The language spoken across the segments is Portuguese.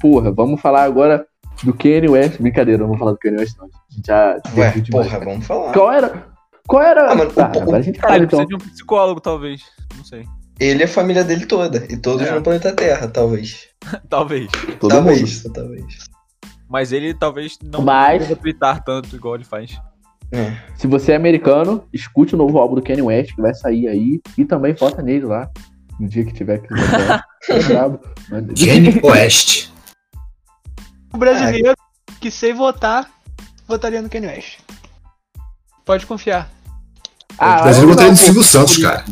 porra, vamos falar agora do Kanye West. Brincadeira, não vamos falar do Kanye West, não. A gente já Ué, demais, porra, cara. vamos falar. Qual era? Qual era? Ah, mano, tá, o- o- agora a gente Cara, fala ele então. precisa de um psicólogo, talvez. Não sei. Ele é a família dele toda. E todos É. no planeta Terra, talvez. talvez. Todo talvez, mundo. talvez. Mas ele talvez não Mas- deva twittar tanto igual ele faz. É. Se você é americano, escute o novo álbum do Kanye West, que vai sair aí. E também vota nele lá. No dia que tiver que. Manda- Kanye West. O brasileiro que sem votar, votaria no Kanye West. Pode confiar. Ah, Mas eu eu não, votaria no. Silvio Santos, cara.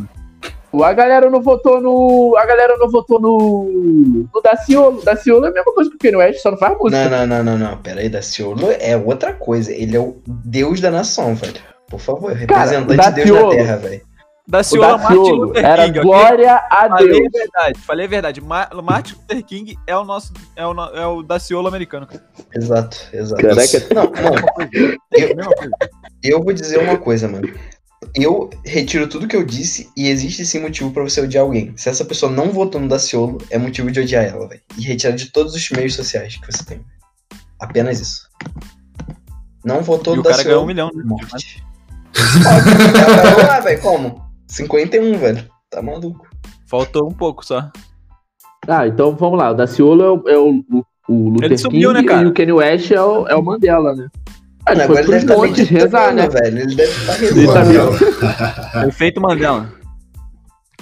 A galera não votou no. A galera não votou no. No Daciolo. Daciolo é a mesma coisa que o Kanye West, só não faz música. Não, não, não, não, não. Pera aí, Daciolo é outra coisa. Ele é o deus da nação, velho. Por favor, representante de Deus Daciolo. na Terra, velho. O Daciolo Martin Daciolo Luther era King, ok? glória a Falei Deus. a verdade, falei a verdade. Ma Martin Luther King é o nosso. É o, é o Daciolo americano. cara. Exato, exato. Caraca. Não, mano, eu, eu vou dizer uma coisa, mano. Eu retiro tudo que eu disse e existe sim motivo pra você odiar alguém. Se essa pessoa não votou no Daciolo, é motivo de odiar ela, velho. E retirar de todos os meios sociais que você tem. Apenas isso. Não votou E no o cara Daciolo. ganhou um milhão, né? Ganhou lá, velho, como? 51, velho. Tá maluco. Faltou um pouco só. Ah, então vamos lá. O Daciolo é o, é o, o, Luther Ele sumiu, King né, cara? e o Kanye West é o, é o Mandela, né? Ah, ele agora ele deve estar montes rezar, né? velho. Ele deve estar Ele tá rezando. Efeito Mandela.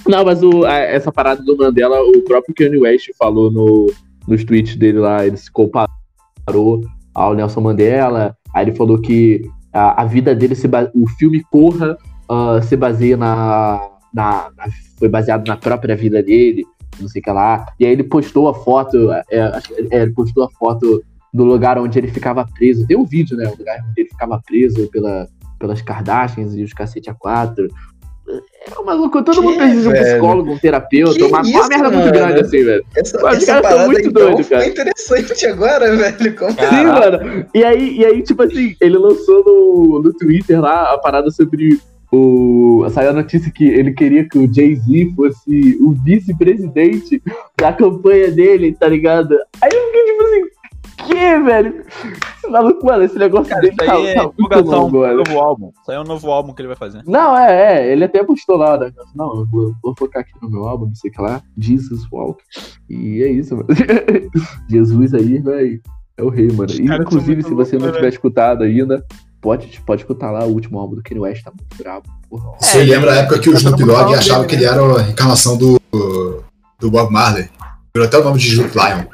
Não, mas o, a- essa parada do Mandela, o próprio Kanye West falou no, nos tweets dele lá, ele se comparou ao Nelson Mandela, aí ele falou que a, a vida dele, se o filme Corra ah, se baseia na, na, na- foi baseado na própria vida dele, não sei o que lá, e aí ele postou a foto, é, que- é, ele postou a foto do lugar onde ele ficava preso, tem um vídeo, né, o lugar onde ele ficava preso pela, pelas Kardashians e os cacete A4, é um maluco, todo mundo Que, precisa de um psicólogo, um terapeuta, Que uma, uma isso, merda muito mano? grande assim, velho. Essa, os essa caras parada muito então doidos, cara. foi interessante agora, velho. Como... Sim, mano. E aí, e aí, tipo assim, ele lançou no, no Twitter lá a parada sobre o. Saiu a notícia que ele queria que o Jay-Z fosse o vice-presidente da campanha dele, tá ligado? Aí eu fiquei tipo assim, que, velho? Esse maluco, mano, esse negócio Cara, dele tá, aí é tá muito longo, velho. novo álbum. Isso aí é um novo álbum que ele vai fazer. Não, é, é, ele até postou lá, né? Não, eu vou, vou focar aqui no meu álbum, não sei o que lá, Jesus Walk. E é isso, mano. Jesus aí, velho, é o rei, mano. E, inclusive, se você não loucos, tiver escutado ainda, pode, pode escutar lá o último álbum do Kanye West, tá muito brabo. Porra. Você lembra a época que o Snoop Dogg achava dele, que ele era a encarnação do, do Bob Marley? Virou até o nome de Snoop Lion.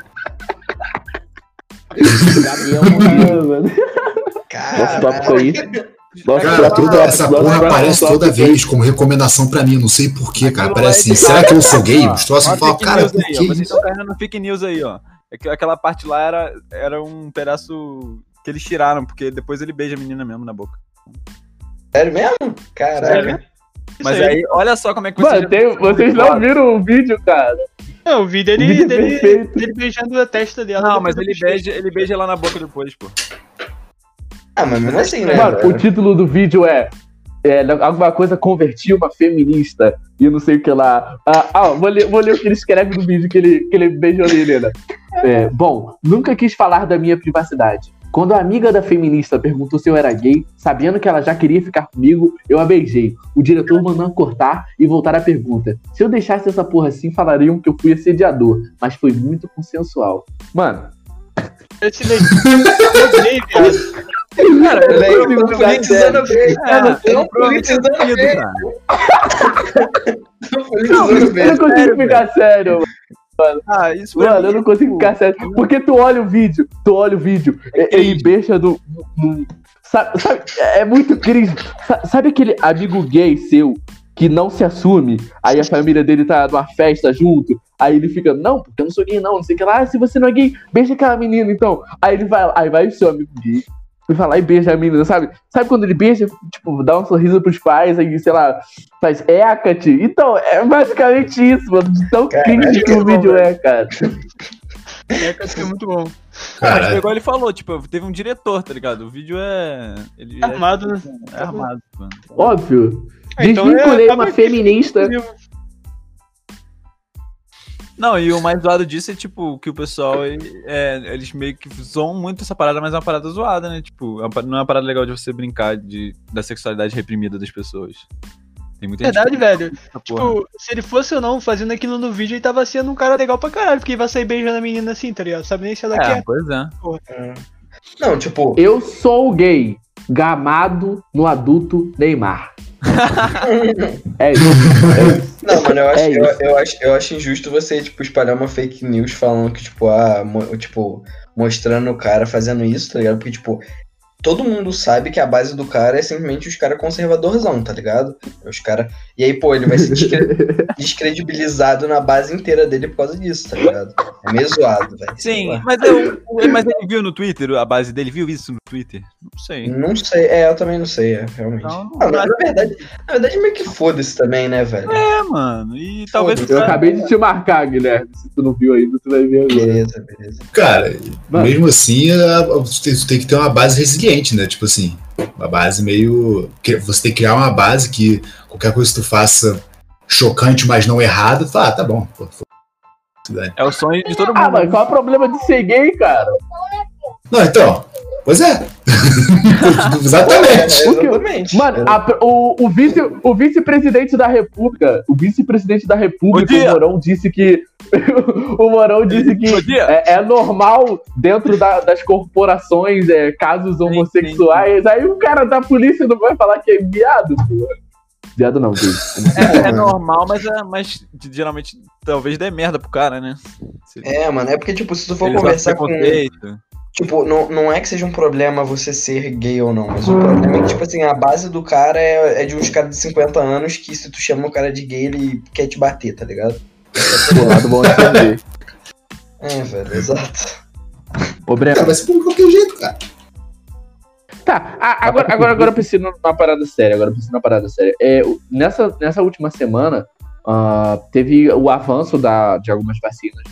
Gabriel morreu, mano. Nosso tópico aí. Nosso Cara, toda essa nosso porra aparece toda vez como recomendação pra mim. Não sei porquê, cara. Aquilo Parece lá é assim, será que eu sou gay? Os troços fake cara, por que Vocês estão caindo no fake news aí, ó. É que Aquela parte lá era, era um pedaço que eles tiraram, porque depois ele beija a menina mesmo na boca. Sério mesmo? Caralho. Sério? Mas aí, olha só como é que Mano, já- tem- vocês não viram o vídeo, cara? Não, o vídeo dele, é dele, dele beijando a testa dela. Não, mas ele beija, ele beija lá na boca depois, pô. Ah, mas mesmo assim, né? Mano, o título do vídeo é, é alguma coisa converti uma feminista e não sei o que lá. Ah, ah, vou, ler, vou ler o que ele escreve no vídeo que ele, que ele beijou a menina. É, bom, nunca quis falar da minha privacidade. Quando a amiga da feminista perguntou se eu era gay, sabendo que ela já queria ficar comigo, eu a beijei. O diretor mandou cortar e voltar à pergunta. Se eu deixasse essa porra assim, falariam que eu fui assediador, mas foi muito consensual. Mano, Eu te dei. Eu dei, viado. Cara, eu tô politizando Não, ele provavelmente politizando. Tô Não, politizando eu não consigo sério, ficar sério, Ah, isso Mano, mim- eu não consigo ficar sério. Porque tu olha o vídeo, tu olha o vídeo, e- ele beija do. no- sabe, sabe, é muito cringe. Sa- Sabe aquele amigo gay seu que não se assume? Aí a família dele tá numa festa junto. Aí ele fica, não, porque eu não sou gay, não, não sei o que lá. Ah, se você não é gay, beija aquela menina, então. Aí ele vai, aí vai o seu amigo gay. E vai lá e beija a menina, sabe? Sabe quando ele beija, tipo, dá um sorriso pros pais, aí, sei lá, faz Hecate? Então, é basicamente isso, mano. De tão cringe que o vídeo é, cara. É, que é muito bom. Mas Cara, foi igual ele falou, tipo, teve um diretor, tá ligado? O vídeo é. Ele é- Armado, né? É armado, mano. Óbvio. Ah, então é- Desvinculei uma feminista. Não, e o mais zoado disso é, tipo, que o pessoal, ele- é, eles meio que zoam muito essa parada, mas é uma parada zoada, né? Tipo, é não é uma parada legal de você brincar de, da sexualidade reprimida das pessoas. Tem muita Verdade, gente velho. Tipo, se ele fosse ou não fazendo aquilo no vídeo, ele tava sendo um cara legal pra caralho, porque ele vai sair beijando a menina assim, tá ligado? Sabe nem se ela É, quer. pois é. É. Não, tipo, Eu sou gay, gamado no adulto Neymar. é isso. É isso. Não, mano, eu acho, É eu, eu acho, eu acho injusto você, tipo, espalhar uma fake news falando que, tipo, ah, mo- tipo, mostrando o cara fazendo isso, tá ligado? Porque, tipo, todo mundo sabe que a base do cara é simplesmente os caras conservadorzão, tá ligado? Os cara... E aí, pô, ele vai ser descre- descredibilizado na base inteira dele por causa disso, tá ligado? É meio zoado, velho. Sim, mas, eu, mas ele viu no Twitter, a base dele viu isso no Twitter? Não sei. Não sei, é, eu também não sei, é, realmente. Não, Ah, na, na verdade, na verdade, meio que foda-se também, né, velho? É, mano. E talvez. Eu acabei de te marcar, Guilherme. Se tu não viu ainda, tu vai ver agora. Beleza, beleza. Cara, Mano. mesmo assim, a- você tem- você tem que ter uma base resiliente, né? Tipo assim, uma base meio. que- Você tem que criar uma base que qualquer coisa que tu faça chocante, mas não errado, ah, tá bom. Pô, foda-se. É o sonho de todo Ah, mundo. mas qual é o problema de ser gay, cara? não, então. Pois é. Exatamente. Porque- Exatamente. Mano, a- o, o vice, o vice-presidente da República, o vice-presidente da República, o Morão disse que. o Morão disse que é, é normal dentro da- das corporações é, casos homossexuais. Aí o cara da polícia não vai falar que é viado, pô. Viado não, gay. É, é normal, mas, é, mas geralmente talvez dê merda pro cara, né? Se É, mano, é porque, tipo, se tu for conversar sofre com. preconceito. Tipo, não, não é que seja um problema você ser gay ou não, mas o problema é que, tipo assim, a base do cara é, é de uns caras de 50 anos que se tu chama o cara de gay, ele quer te bater, tá ligado? Pô, lado bom de entender. É, velho, exato. Ô, Breno. Cara, vai ser por qualquer jeito, cara. Tá, a- agora, agora, agora eu preciso numa parada séria. Agora eu preciso numa parada séria. É, nessa, nessa última semana, ah, teve o avanço da, de algumas vacinas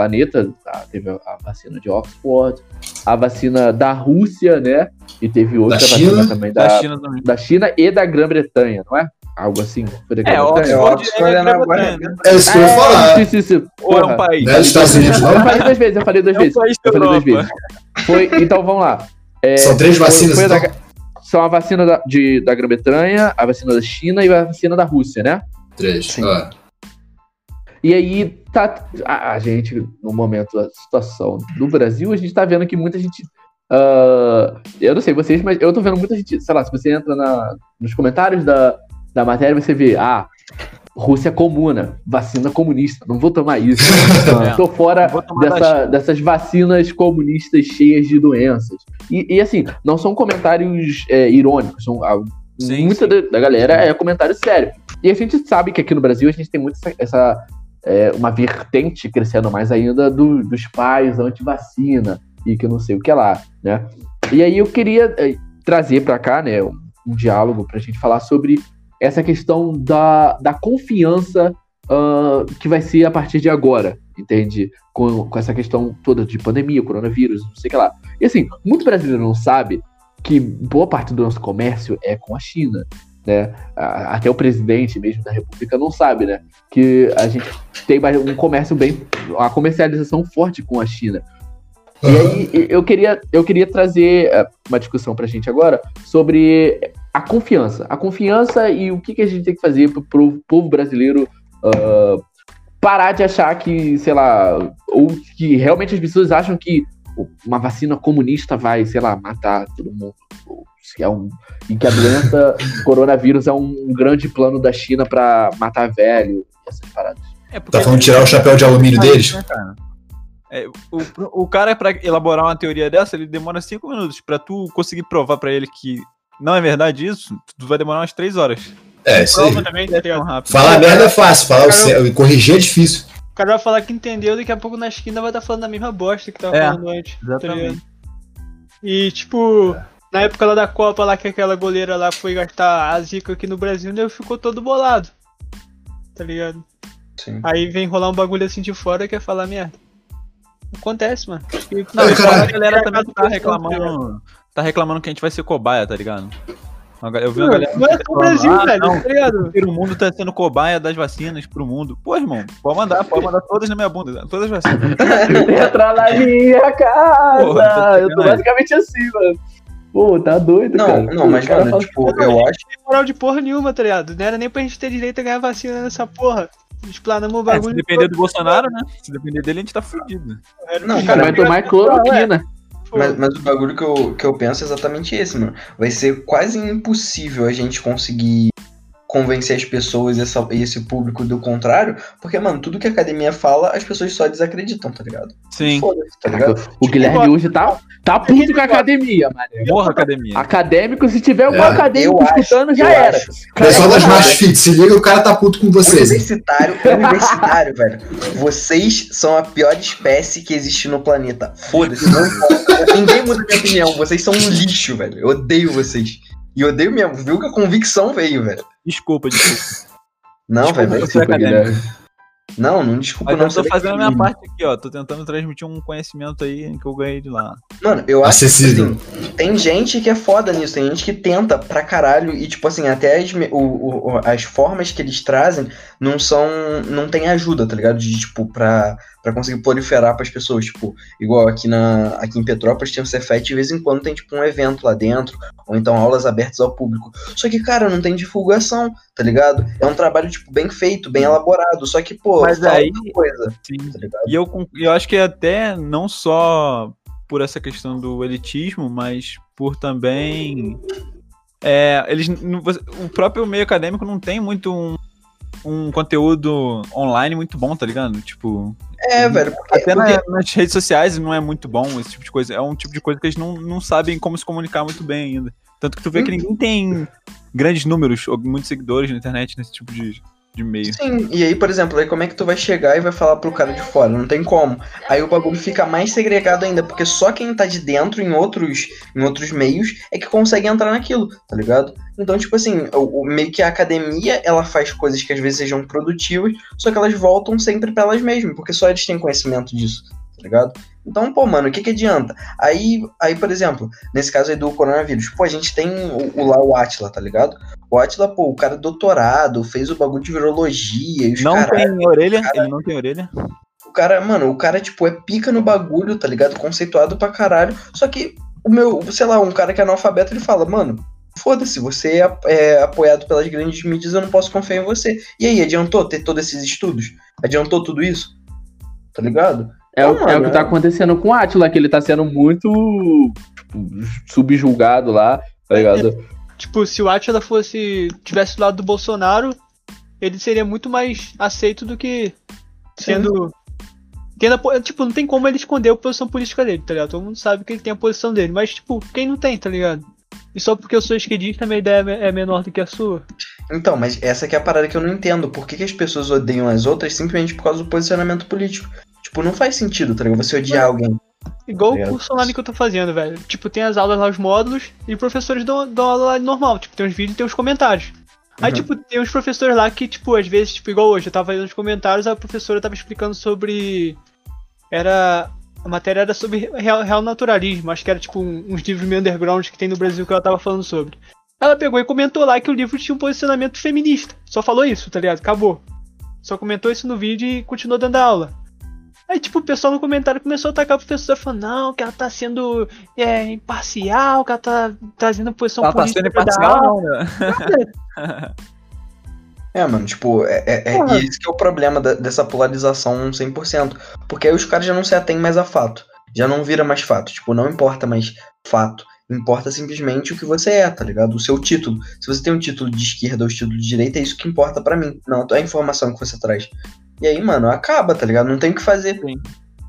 planeta. tá? Teve a, vacina de Oxford, a vacina da Rússia, né? E teve outra Da vacina China? também Da da, China também. da China e da Grã-Bretanha, não é? Algo assim. Foi da É? Oxford Oxford é é na Grã-Bretanha, né? É isso que eu ia falar. isso, isso, isso. Ou é um país? Não é dos Estados Unidos, Eu não? falei duas vezes, eu falei duas É um vezes. país da Eu falei duas vezes. Foi, então vamos lá. É, São três foi- vacinas, foi da- então? são a vacina da, de, da Grã-Bretanha, a vacina da China e a vacina da Rússia, né? Três. Sim. Ah. E aí, tá, a, a gente, no momento da situação do Brasil, a gente tá vendo que muita gente. ah, eu não sei vocês, mas eu tô vendo muita gente. Sei lá, se você entra na- nos comentários da, da matéria, você vê, ah, Rússia comuna, vacina comunista, não vou tomar isso. É. Tô fora dessa- dessas vacinas comunistas cheias de doenças. E, e, assim, não são comentários é, irônicos, são, ah, Sim, muita sim. da, da galera é comentário sério. E a gente sabe que aqui no Brasil a gente tem muito essa, essa, é, uma vertente crescendo mais ainda do- dos pais anti-vacina e que não sei o que lá, né? E aí eu queria é, trazer pra cá, né, um, um diálogo pra gente falar sobre essa questão da, da confiança ah, que vai ser a partir de agora, entende? Com, com essa questão toda de pandemia, coronavírus, não sei o que lá. E assim, muito brasileiro não sabe que boa parte do nosso comércio é com a China, né? A- Até o presidente mesmo da República não sabe, né? Que a gente tem um comércio bem, a comercialização forte com a China. E aí eu queria, eu queria trazer eh, uma discussão pra gente agora sobre a confiança. A confiança e o que, que a gente tem que fazer pro, pro povo brasileiro ah, parar de achar que, sei lá, ou que realmente as pessoas acham que uma vacina comunista vai, sei lá, matar todo mundo. Ou se é um, e que a doença coronavírus é um grande plano da China pra matar velho, essas paradas. É Tá falando de tirar o chapéu de alumínio Aí, deles? né, cara? É, o, o cara, pra elaborar uma teoria dessa, ele demora cinco minutos. Pra tu conseguir provar pra ele que não é verdade isso, tu vai demorar umas três horas. É, isso aí. Prova também, tá É. Falar merda é fácil, falar o certo, corrigir é difícil. O cara vai falar que entendeu, daqui a pouco na esquina vai estar falando a mesma bosta que tava É, falando antes. tá? Exatamente. E, tipo, na época lá da Copa, lá que aquela goleira lá foi gastar a zica aqui no Brasil, ele ficou todo bolado. Tá ligado? Sim. Aí vem rolar um bagulho assim de fora e quer falar merda. Acontece, mano. E, Não, Ai, a galera também tá Tá reclamando. Tá reclamando que a gente vai ser cobaia, tá ligado? Eu vi uma galera. Não é só o Brasil, Ah, velho, não. tá ligado? O mundo tá sendo cobaia das vacinas pro mundo. Pô, irmão, pode mandar, pode mandar todas na minha bunda. Todas as vacinas. Entra na minha casa. Porra, tá eu tô basicamente assim, mano. Pô, tá doido, Não, cara. não, mas, cara mano, fala- tipo, eu acho. Não tem moral de porra nenhuma, tá ligado? Não era nem pra gente ter direito a ganhar vacina nessa porra. Explanamos o É, bagulho. se depender do Bolsonaro, né? Se depender dele, a gente tá fudido. Não, O cara vai tomar cloroquina. Mas, mas o bagulho que eu, que eu penso é exatamente esse, mano. Vai ser quase impossível a gente conseguir convencer as pessoas e essa- e esse público do contrário, porque, mano, tudo que a academia fala, as pessoas só desacreditam, tá ligado? Sim. Foda-se, tá Caraca, ligado? o Guilherme hoje tá, tá puto com a academia, mano. Morra academia. Acadêmico, se tiver algum É, acadêmico escutando, já era. acho. Pessoal das Cara, Smart Fit, se liga, o cara tá puto com vocês. Universitário, universitário, velho. Vocês são a pior espécie que existe no planeta. Foda-se, não importa. Ninguém muda minha opinião. Vocês são um lixo, velho. Eu odeio vocês. E odeio mesmo. Viu que a convicção veio, velho. Desculpa, desculpa. Não, velho. é Desculpa. Guilherme. Não, não desculpa Mas não. eu tô fazendo a minha parte aqui, ó. Tô tentando transmitir um conhecimento aí que eu ganhei de lá. Mano, eu acho que Acessível. assim, tem gente que é foda nisso, tem gente que tenta pra caralho e, tipo assim, até as, o- o- as formas que eles trazem não são. não tem ajuda, tá ligado? De, tipo, pra, pra conseguir proliferar pras pessoas. Tipo, igual aqui, na, aqui em Petrópolis tem o Cefet, de vez em quando tem, tipo, um evento lá dentro, ou então aulas abertas ao público. Só que, cara, não tem divulgação, tá ligado? É um trabalho, tipo, bem feito, bem elaborado. Só que, pô, Mas aí- coisa, Sim. tá? E eu, eu acho que até não só por essa questão do elitismo, mas por também. É, eles, o próprio meio acadêmico não tem muito um, um conteúdo online muito bom, tá ligado? Tipo, É, velho, porque, até na- porque- nas redes sociais não é muito bom esse tipo de coisa. É um tipo de coisa que eles não, não sabem como se comunicar muito bem ainda. Tanto que tu vê que ninguém tem grandes números ou muitos seguidores na internet nesse tipo de, de meio. Sim, e aí, por exemplo, aí como é que tu vai chegar e vai falar pro cara de fora? Não tem como. Aí o bagulho fica mais segregado ainda, porque só quem tá de dentro em outros, em outros meios é que consegue entrar naquilo, tá ligado? Então, tipo assim, o, o- meio que a academia, ela faz coisas que às vezes sejam produtivas, só que elas voltam sempre pra elas mesmas, porque só eles têm conhecimento disso, tá ligado? Então, pô, mano, o que que adianta? Aí, aí, por exemplo, nesse caso aí do coronavírus, pô, a gente tem o, o lá o Atila, tá ligado? O Atila, pô, o cara é doutorado, fez o bagulho de virologia e os Não caralho. tem orelha, ele não tem orelha. O cara, mano, o cara, tipo, é pica no bagulho, tá ligado? Conceituado pra caralho. Só que o meu, sei lá, um cara que é analfabeto, ele fala, mano, foda-se, você é, é apoiado pelas grandes mídias, eu não posso confiar em você. E aí, adiantou ter todos esses estudos? Adiantou tudo isso? Tá ligado? É, o, Não, é o que tá é- acontecendo com o Atila, que ele tá sendo muito tipo, subjulgado lá, tá ligado? Tipo, se o Atila fosse. tivesse do lado do Bolsonaro, ele seria muito mais aceito do que sendo. Tendo a po- tipo, não tem como ele esconder a posição política dele, tá ligado? Todo mundo sabe que ele tem a posição dele. Mas, tipo, quem não tem, tá ligado? E só porque eu sou esquerdista, minha ideia é é menor do que a sua. Então, mas essa que é a parada que eu não entendo. Por que, que as pessoas odeiam as outras simplesmente por causa do posicionamento político? Tipo, não faz sentido, tá ligado? Você odiar alguém. Igual Obrigado. o curso online que eu tô fazendo, velho. Tipo, tem as aulas lá, os módulos, e professores dão, dão aula lá normal. Tipo, tem os vídeos e tem os comentários. Aí, Uhum. tipo, tem uns professores lá que, tipo, às vezes, tipo, igual hoje, eu tava fazendo os comentários, a professora tava explicando sobre. Era. A matéria era sobre real, real naturalismo, acho que era tipo um- uns livros meio underground que tem no Brasil que ela tava falando sobre. Ela pegou e comentou lá que o livro tinha um posicionamento feminista. Só falou isso, tá ligado? Acabou. Só comentou isso no vídeo e continuou dando a aula. Aí, tipo, o pessoal no comentário começou a atacar a professora, falando, não, que ela tá sendo é, imparcial, que ela tá trazendo posição Ela tá política sendo da imparcial, aula. não, né? É, mano, tipo, é, é, é esse que é o problema da- dessa polarização 100%. Porque aí os caras já não se atêm mais a fato. Já não vira mais fato. Tipo, não importa mais fato. Importa simplesmente o que você é, tá ligado? O seu título. Se você tem um título de esquerda ou título de direita, é isso que importa pra mim. Não, é a informação que você traz. E aí, mano, acaba, tá ligado? Não tem o que fazer. Sim.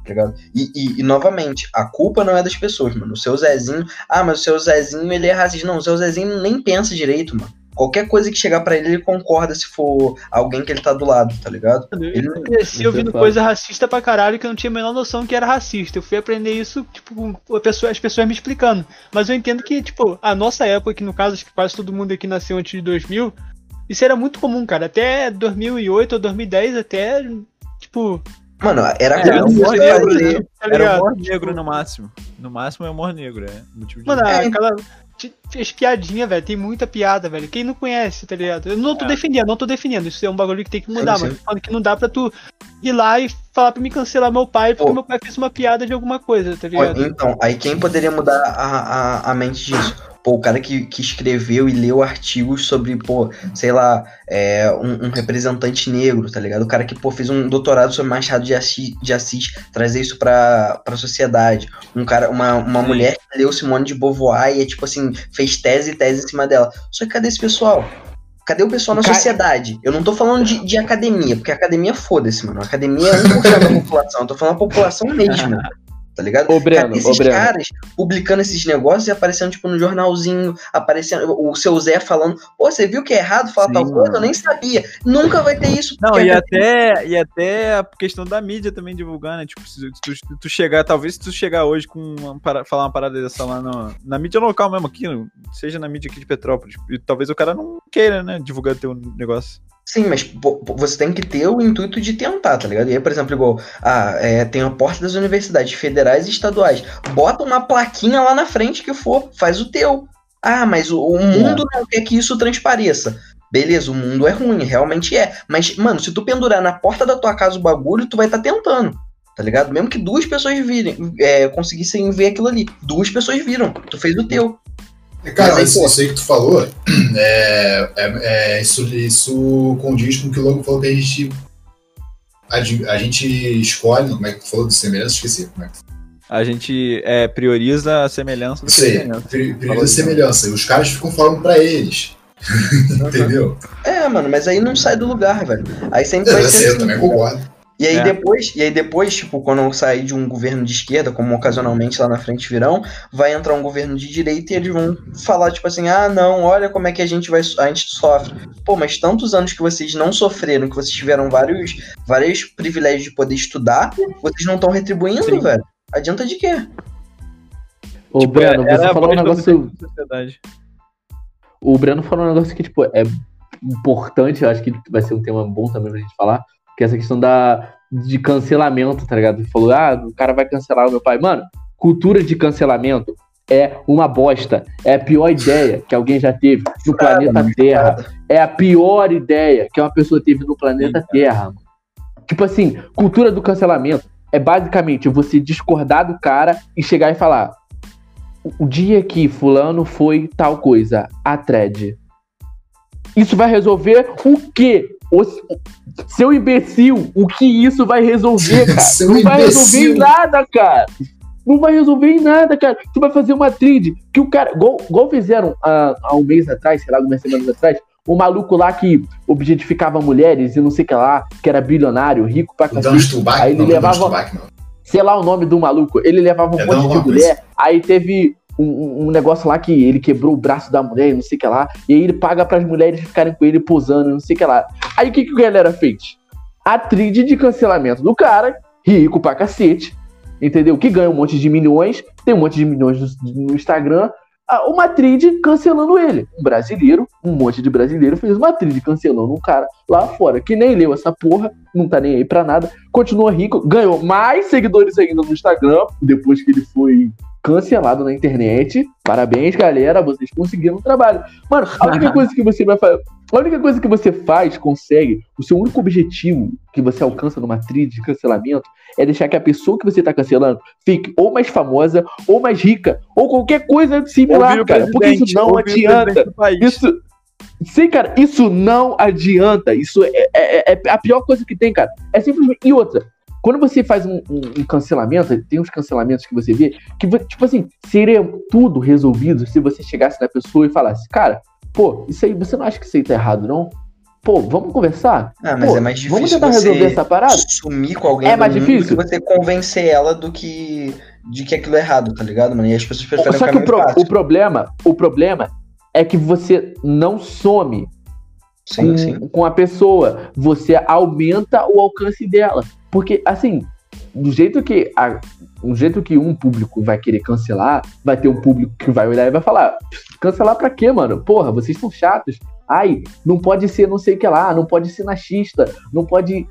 Tá ligado? E, e, e, novamente, a culpa não é das pessoas, mano. O seu Zezinho. Ah, mas o seu Zezinho, ele é racista. Não, o seu Zezinho nem pensa direito, mano. Qualquer coisa que chegar pra ele, ele concorda se for alguém que ele tá do lado, tá ligado? Ele Eu cresci ouvindo coisa racista pra caralho que eu não tinha a menor noção que era racista. Eu fui aprender isso, tipo, com a pessoa- as pessoas me explicando. Mas eu entendo que, tipo, a nossa época, que no caso, acho que quase todo mundo aqui nasceu antes de 2000, isso era muito comum, cara. Até 2008 ou 2010, até, tipo, Mano, era É, era um você negro, fazer. tá Era humor negro no máximo. No máximo é humor negro, é. Motivo de... Mano, É, aquela. te- fez piadinha, velho. Tem muita piada, velho. Quem não conhece, tá ligado? Eu não tô É. defendendo, não tô defendendo. Isso é um bagulho que tem que mudar, Sim, mano. Falando que não dá pra tu ir lá e falar pra me cancelar meu pai porque Pô. meu pai fez uma piada de alguma coisa, tá ligado? Então, aí quem poderia mudar a, a, a mente disso? Pô, o cara que, que escreveu e leu artigos sobre, pô, sei lá, é, um, um representante negro, tá ligado? O cara que, pô, fez um doutorado sobre Machado de Assis, de Assis trazer isso pra, pra sociedade. Um cara, uma, uma Sim. mulher que leu Simone de Beauvoir e, é, tipo assim, fez tese e tese em cima dela. Só que cadê esse pessoal? Cadê o pessoal na sociedade? Eu não tô falando de, de academia, porque academia foda-se, mano. Academia é 1% da população. Eu tô falando da população mesmo. Tá ligado? Ô, Breno, ô, esses Breno. caras publicando esses negócios e aparecendo, tipo, no jornalzinho, aparecendo o seu Zé falando, pô, você viu que é errado falar Sim, tal coisa? Eu nem sabia. Nunca vai ter isso. Não, e a- até, e até a questão da mídia também divulgar, né? Tipo, se tu, se tu chegar, talvez se tu chegar hoje com uma, falar uma parada dessa lá no- na mídia local mesmo aqui, seja na mídia aqui de Petrópolis, e talvez o cara não queira, né, divulgar teu negócio. Sim, mas pô, você tem que ter o intuito de tentar, tá ligado? E aí, por exemplo, igual, ah, é, tem a porta das universidades federais e estaduais. Bota uma plaquinha lá na frente que for, faz o teu. Ah, mas o, o mundo não quer que isso transpareça. Beleza, o mundo é ruim, realmente é. Mas, mano, se tu pendurar na porta da tua casa o bagulho, tu vai estar tentando. Tá ligado? Mesmo que duas pessoas virem, é, conseguissem ver aquilo ali. Duas pessoas viram. Tu fez o teu. Cara, Mas aí, isso, aí que tu falou, é, é- é, isso, isso condiz com o que o Logo falou que a gente. A, a gente escolhe. Como é que tu falou de semelhança? Esqueci. Como é que A gente é, prioriza a semelhança do aí, semelhança. pri- prioriza a semelhança. E os caras ficam falando pra eles. Entendeu? É, mano, mas aí não sai do lugar, velho. Aí sempre vai ser sei, eu assim, também concordo. E aí É. depois, e aí depois, tipo, quando sair de um governo de esquerda, como ocasionalmente lá na frente virão, vai entrar um governo de direita e eles vão falar tipo assim: "Ah, não, olha como é que a gente vai a gente sofre". Pô, mas tantos anos que vocês não sofreram, que vocês tiveram vários vários privilégios de poder estudar, vocês não estão retribuindo, Sim. velho. Adianta de quê? Ô, Tipo, Breno, você a falou um negócio. O Breno falou um negócio que, tipo, é importante, eu acho que vai ser um tema bom também pra gente falar, que é essa questão da, de cancelamento, tá ligado? Ele falou, ah, o cara vai cancelar o meu pai. Mano, cultura de cancelamento é uma bosta. É a pior ideia que alguém já teve no planeta mano, Terra. É a pior ideia que uma pessoa teve no planeta Terra. Tipo assim, cultura do cancelamento é basicamente você discordar do cara e chegar e falar: o- o dia que fulano foi tal coisa, a thread. Isso vai resolver o quê? Seu imbecil, o que isso vai resolver, cara? Não vai imbecil. resolver em nada, cara. Não vai resolver em nada, cara. Tu vai fazer uma trilha que o cara. Igual, igual fizeram há, há um mês atrás, sei lá, algumas semanas atrás, o maluco lá que objetificava mulheres e não sei o que lá, que era bilionário, rico pra cacete. Aí ele não, levava- não. Sei lá o nome do maluco. Ele levava um É, monte de mulher. Aí teve um, um- negócio lá que ele quebrou o braço da mulher não sei o que lá. E aí ele paga pras mulheres ficarem com ele posando não sei o que lá. Aí o que, que a galera fez? A trilha de cancelamento do cara, rico pra cacete, entendeu? Que ganha um monte de milhões, tem um monte de milhões no, no Instagram. Ah, Uma trilha cancelando ele. Um brasileiro, um monte de brasileiro fez uma trilha cancelando um cara lá fora, que nem leu essa porra, não tá nem aí pra nada, continua rico, ganhou mais seguidores ainda no Instagram, depois que ele foi cancelado na internet. Parabéns, galera, vocês conseguiram o trabalho. Mano, a única coisa que você vai fazer. A única coisa que você faz, consegue, o seu único objetivo que você alcança numa trilha de cancelamento é deixar que a pessoa que você tá cancelando fique ou mais famosa, ou mais rica, ou qualquer coisa similar, cara. Porque isso não adianta. Isso. Sim, cara, isso não adianta. Isso é, é- é a pior coisa que tem, cara. É simplesmente. E outra, quando você faz um, um- um cancelamento, tem uns cancelamentos que você vê que, tipo assim, seria tudo resolvido se você chegasse na pessoa e falasse, cara, pô, isso aí, você não acha que isso aí tá errado, não? Pô, vamos conversar? Ah, mas Pô, é mais difícil Vamos tentar resolver essa parada? sumir com alguém É do mais difícil? você convencer ela do que de que aquilo é errado, tá ligado, mano? E as pessoas preferem Só que o, pro- o problema, o problema é que você não some Sim, com, sim. com a pessoa. Você aumenta o alcance dela. Porque, assim, do jeito que a, do jeito que um público vai querer cancelar, vai ter um público que vai olhar e vai falar: cancelar pra quê, mano? Porra, vocês são chatos. Ai, não pode ser não sei o que lá, não pode ser machista, não pode.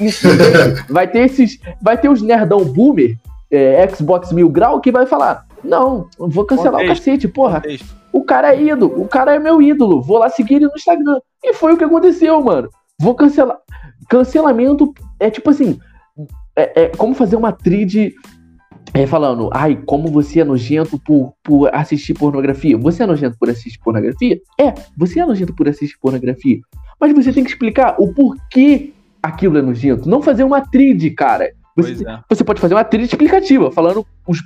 Isso, vai ter esses. Vai ter os nerdão boomer, é, Xbox Mil Grau, que vai falar: não, vou cancelar o Contexto. cacete, porra. Contexto. O cara é ídolo, o cara é meu ídolo, vou lá seguir ele no Instagram. E foi o que aconteceu, mano. Vou cancelar. Cancelamento é tipo assim, é, é como fazer uma trid é, falando, ai, como você é nojento por, por assistir pornografia. Você é nojento por assistir pornografia? É, você é nojento por assistir pornografia. Mas você tem que explicar o porquê aquilo é nojento. Não fazer uma trid, cara. Você, é. você pode fazer uma trid explicativa, falando os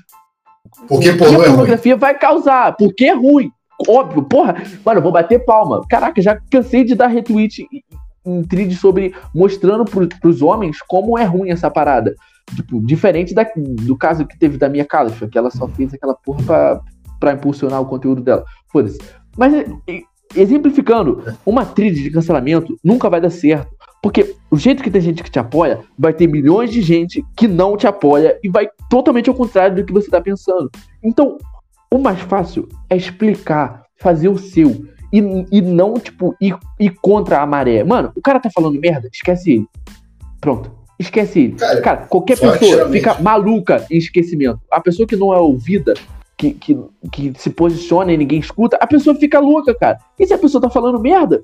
Porque que pornô a é pornografia vai causar, porque é ruim. Óbvio, porra, mano, vou bater palma. Caraca, já cansei de dar retweet em- thread sobre mostrando pro, pros homens como é ruim essa parada. Tipo, diferente da- do caso que teve da minha Calif, que ela só fez aquela porra pra, pra impulsionar o conteúdo dela. Foda-se. Mas, exemplificando, uma trilha de cancelamento nunca vai dar certo. Porque o jeito que tem gente que te apoia, vai ter milhões de gente que não te apoia e vai totalmente ao contrário do que você tá pensando. Então, o mais fácil é explicar, fazer o seu. E, e não, tipo, ir, ir contra a maré. Mano, o cara tá falando merda, esquece ele. Pronto. Esquece ele. Cara, Cara, qualquer pessoa fica maluca em esquecimento. A pessoa que não é ouvida, que, que, que se posiciona e ninguém escuta, a pessoa fica louca, cara. E se a pessoa tá falando merda,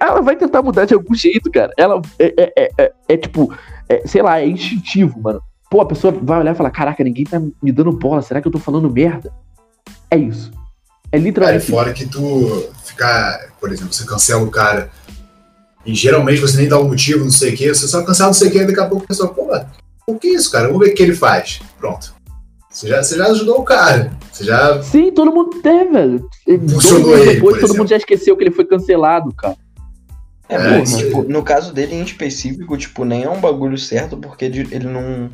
ela vai tentar mudar de algum jeito, cara. Ela é, é, é, é- é tipo, é, sei lá, é instintivo, mano. Pô, a pessoa vai olhar e falar: caraca, ninguém tá me dando bola, será que eu tô falando merda? É isso. É Cara, literalmente isso. fora que tu ficar, por exemplo, você cancela o cara e geralmente você nem dá um motivo, não sei o quê, você só cancela não sei o quê, e daqui a pouco o pessoal, pô, por que isso, cara? Vamos ver o que ele faz. Pronto. Você já, você já ajudou o cara. Você já. Sim, todo mundo tem, velho. Funcionou ele, depois, por todo exemplo. mundo já esqueceu que ele foi cancelado, cara. É, É, aí. tipo, no caso dele em específico, tipo, nem é um bagulho certo, porque ele não,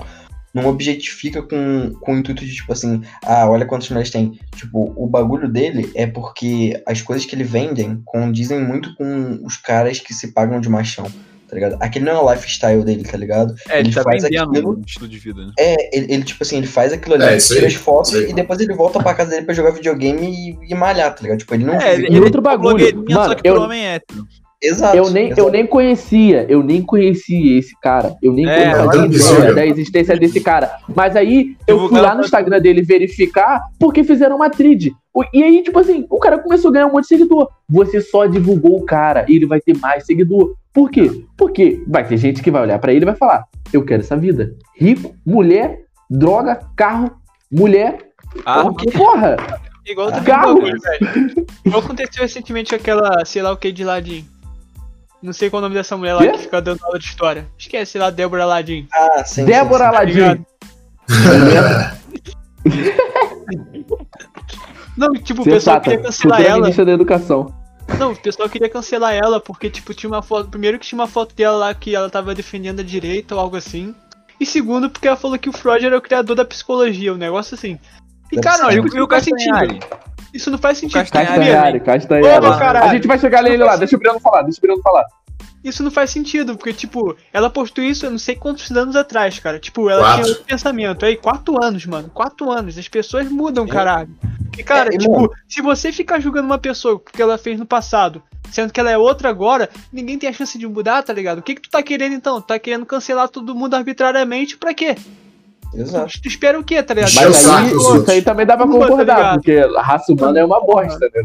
não objetifica com, com o intuito de, tipo assim, ah, olha quantos mulheres tem. Tipo, o bagulho dele é porque as coisas que ele vendem condizem muito com os caras que se pagam de machão, tá ligado? Aquele não é o lifestyle dele, tá ligado? É, ele, Ele tá faz aquilo- estilo de vida, né? É, ele, ele, tipo assim, ele faz aquilo ali, É, tira as fotos e depois ele volta pra casa dele pra jogar videogame e, e malhar, tá ligado? Tipo, ele não É, vive- ele, E ele outro é uma bagulho, mano, só que eu- pro homem hétero. Exato. Eu nem, eu nem conhecia, eu nem conhecia esse cara. Eu nem É, conhecia da existência desse cara. Mas aí eu fui lá no Instagram dele verificar porque fizeram uma trid. E aí, tipo assim, o cara começou a ganhar um monte de seguidor. Você só divulgou o cara e ele vai ter mais seguidor. Por quê? Porque vai ter gente que vai olhar pra ele e vai falar: Eu quero essa vida. Rico, mulher, droga, carro, mulher. Ah, Porra! Igual também Carro. um bagulho, velho. Igual aconteceu recentemente com aquela, sei lá o que de Ladin. Não sei qual é o nome dessa mulher lá Quê? que fica dando aula de história. Esquece, sei lá, Débora Ladin. Ah, sim, Débora. Tá Aladim. Não, tipo, o pessoal queria cancelar futura ela. da educação. Não, o pessoal queria cancelar ela porque, tipo, tinha uma foto. Primeiro que tinha uma foto dela lá que ela tava defendendo a direita ou algo assim. E segundo, porque ela falou que o Freud era o criador da psicologia, um negócio assim. E, cara, ser. não, e isso o, o não faz Castanhari? sentido. Isso não faz sentido. Castanhari, Castanhari. A gente vai chegar nele lá, deixa o Breno falar, deixa o Breno falar. Isso não faz sentido, porque, tipo, ela postou isso eu não sei quantos anos atrás, cara. Tipo, ela Quatro. tinha outro pensamento. Aí, quatro anos, mano. Quatro anos. As pessoas mudam, caralho. E, cara, É, tipo, mano- se você ficar julgando uma pessoa porque ela fez no passado, sendo que ela é outra agora, ninguém tem a chance de mudar, tá ligado? O que que tu tá querendo então? Tu tá querendo cancelar todo mundo arbitrariamente pra quê? Exato. Tu espera o quê, tá ligado? Mas saco aí, isso aí também dá pra Uma, tá concordar, ligado? porque a raça humana é uma bosta, né?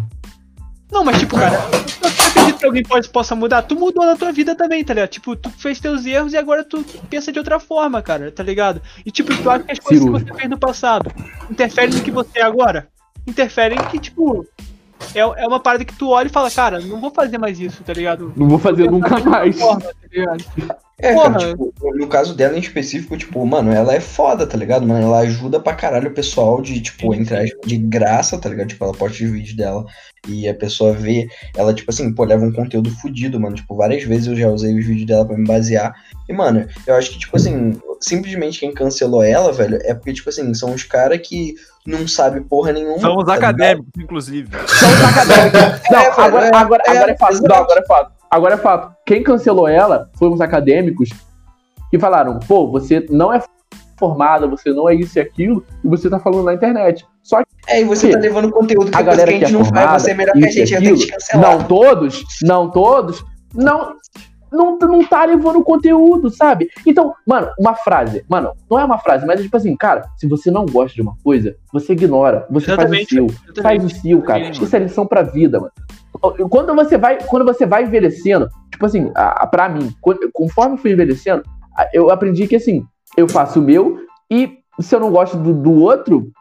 Não, mas tipo, cara, tu acredita que alguém pode, possa mudar? Tu mudou na tua vida também, tá ligado? Tipo, tu fez teus erros e agora tu pensa de outra forma, cara, tá ligado? E tipo, tu acha que as coisas que Cirúrgico. você fez no passado interferem no que você é agora? Interferem que, tipo, é, é uma parada que tu olha e fala, cara, não vou fazer mais isso, tá ligado? Não vou fazer nunca mais. Forma, tá ligado? É, Porra. cara, tipo, no caso dela em específico, tipo, mano, ela é foda, tá ligado? Mano, ela ajuda pra caralho o pessoal de, tipo, entre aspas, de graça, tá ligado? Tipo, ela posta os vídeos dela e a pessoa vê, ela, tipo assim, pô, leva um conteúdo fudido, mano. Tipo, várias vezes eu já usei os vídeos dela pra me basear. E, mano, eu acho que, tipo assim, simplesmente quem cancelou ela, velho, é porque, tipo assim, são os caras que não sabem porra nenhuma. São os tá ligado? acadêmicos, inclusive. São os acadêmicos. Não, É, agora, é, agora, é, agora é fato. Não, exato. agora é fato. Agora é fato. Quem cancelou ela foram os acadêmicos que falaram, pô, você não é formada, você não é isso e aquilo, e você tá falando na internet. Só que É, e você Que? tá levando conteúdo que a é coisa galera que a que é gente não formada, faz, você é melhor que a gente, já tem que aquilo, cancelar. não todos, não todos, não... não, não tá levando conteúdo, sabe? Então, mano, uma frase. Mano, não é uma frase, mas é tipo assim, cara, se você não gosta de uma coisa, você ignora. Você Exatamente, faz o seu. Faz o seu, cara. Isso é lição pra vida, mano. Quando você vai, quando você vai envelhecendo, tipo assim, a, a, pra mim, conforme fui envelhecendo, eu aprendi que assim, eu faço o meu e se eu não gosto do, do outro,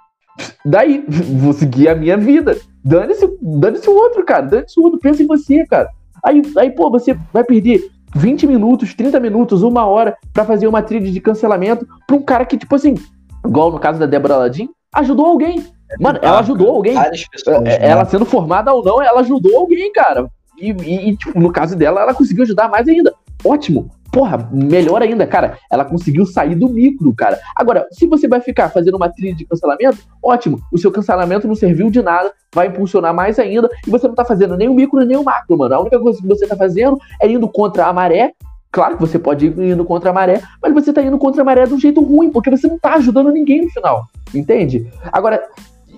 daí, vou seguir a minha vida. Dane-se dane o outro, cara. Dane-se o outro. Pensa em você, cara. Aí, aí, pô, você vai perder 20 minutos, 30 minutos, uma hora pra fazer uma trilha de cancelamento pra um cara que, tipo assim, igual no caso da Débora Ladim, ajudou alguém. Mano, ela ajudou alguém. Pessoas. É, né? Ela sendo formada ou não, ela ajudou alguém, cara. E, e, e, tipo, no caso dela, ela conseguiu ajudar mais ainda. Ótimo. Porra, melhor ainda, cara. Ela conseguiu sair do micro, cara. Agora, se você vai ficar fazendo uma trilha de cancelamento, ótimo. O seu cancelamento não serviu de nada, vai impulsionar mais ainda. E você não tá fazendo nem o micro nem o macro, mano. A única coisa que você tá fazendo é indo contra a maré. Claro que você pode ir indo contra a maré, mas você tá indo contra a maré de um jeito ruim, porque você não tá ajudando ninguém no final. Entende? Agora,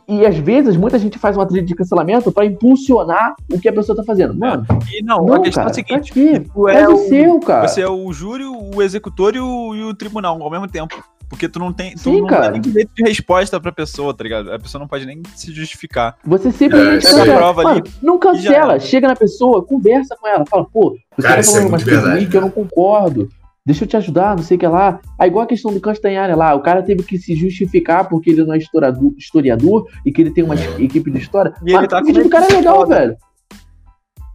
e às vezes muita gente faz uma trilha de cancelamento pra impulsionar o que a pessoa tá fazendo. Mano, E não, não, a questão cara, é a seguinte: Faz é o o, seu, cara. você é o júri, o executor e o, e o tribunal ao mesmo tempo. Porque tu não tem. Tu Sim, não cara. nem direito de resposta pra pessoa, tá ligado? A pessoa não pode nem se justificar. Você simplesmente É, cancela. prova Mano, ali não já cancela. era. Chega na pessoa, conversa com ela. Fala, pô, você Cara, tá isso é falando umas coisas verdade, que eu não concordo. Deixa eu te ajudar, não sei o que lá. Aí, igual a questão do Castanhari lá, o cara teve que se justificar porque ele não é historiador, historiador e que ele tem uma equipe de história. E ele Mano, tá o vídeo com do cara é legal, velho.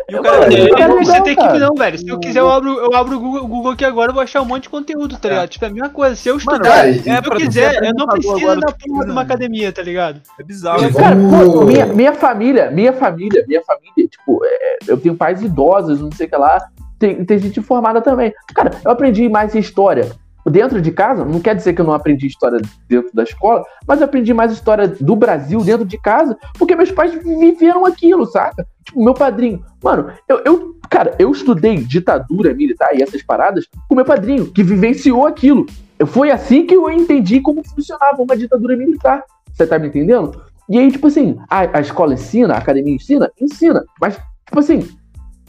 E o Mano, cara. eu- cara é você tem que cara. não, velho. Se eu quiser, eu abro, eu abro o Google, Google aqui agora e vou achar um monte de conteúdo, tá ligado? Tipo, é a mesma coisa. Se eu Mano, estudar, cara, se é, eu ser quiser, eu não preciso da porra de uma né? academia, tá ligado? É bizarro. E Cara, Vamos- pô, minha, minha família, minha família, minha família, tipo, é, eu tenho pais idosos, não sei o que lá, tem, tem gente formada também. Cara, eu aprendi mais história dentro de casa, não quer dizer que eu não aprendi história dentro da escola, mas eu aprendi mais história do Brasil dentro de casa, porque meus pais viveram aquilo, saca? Tipo, meu padrinho. Mano, eu, eu cara, eu estudei ditadura militar e essas paradas com meu padrinho, que vivenciou aquilo. Foi assim que eu entendi como funcionava uma ditadura militar. Você tá me entendendo? E aí, tipo assim, a, a escola ensina, a academia ensina? Ensina. Mas, tipo assim,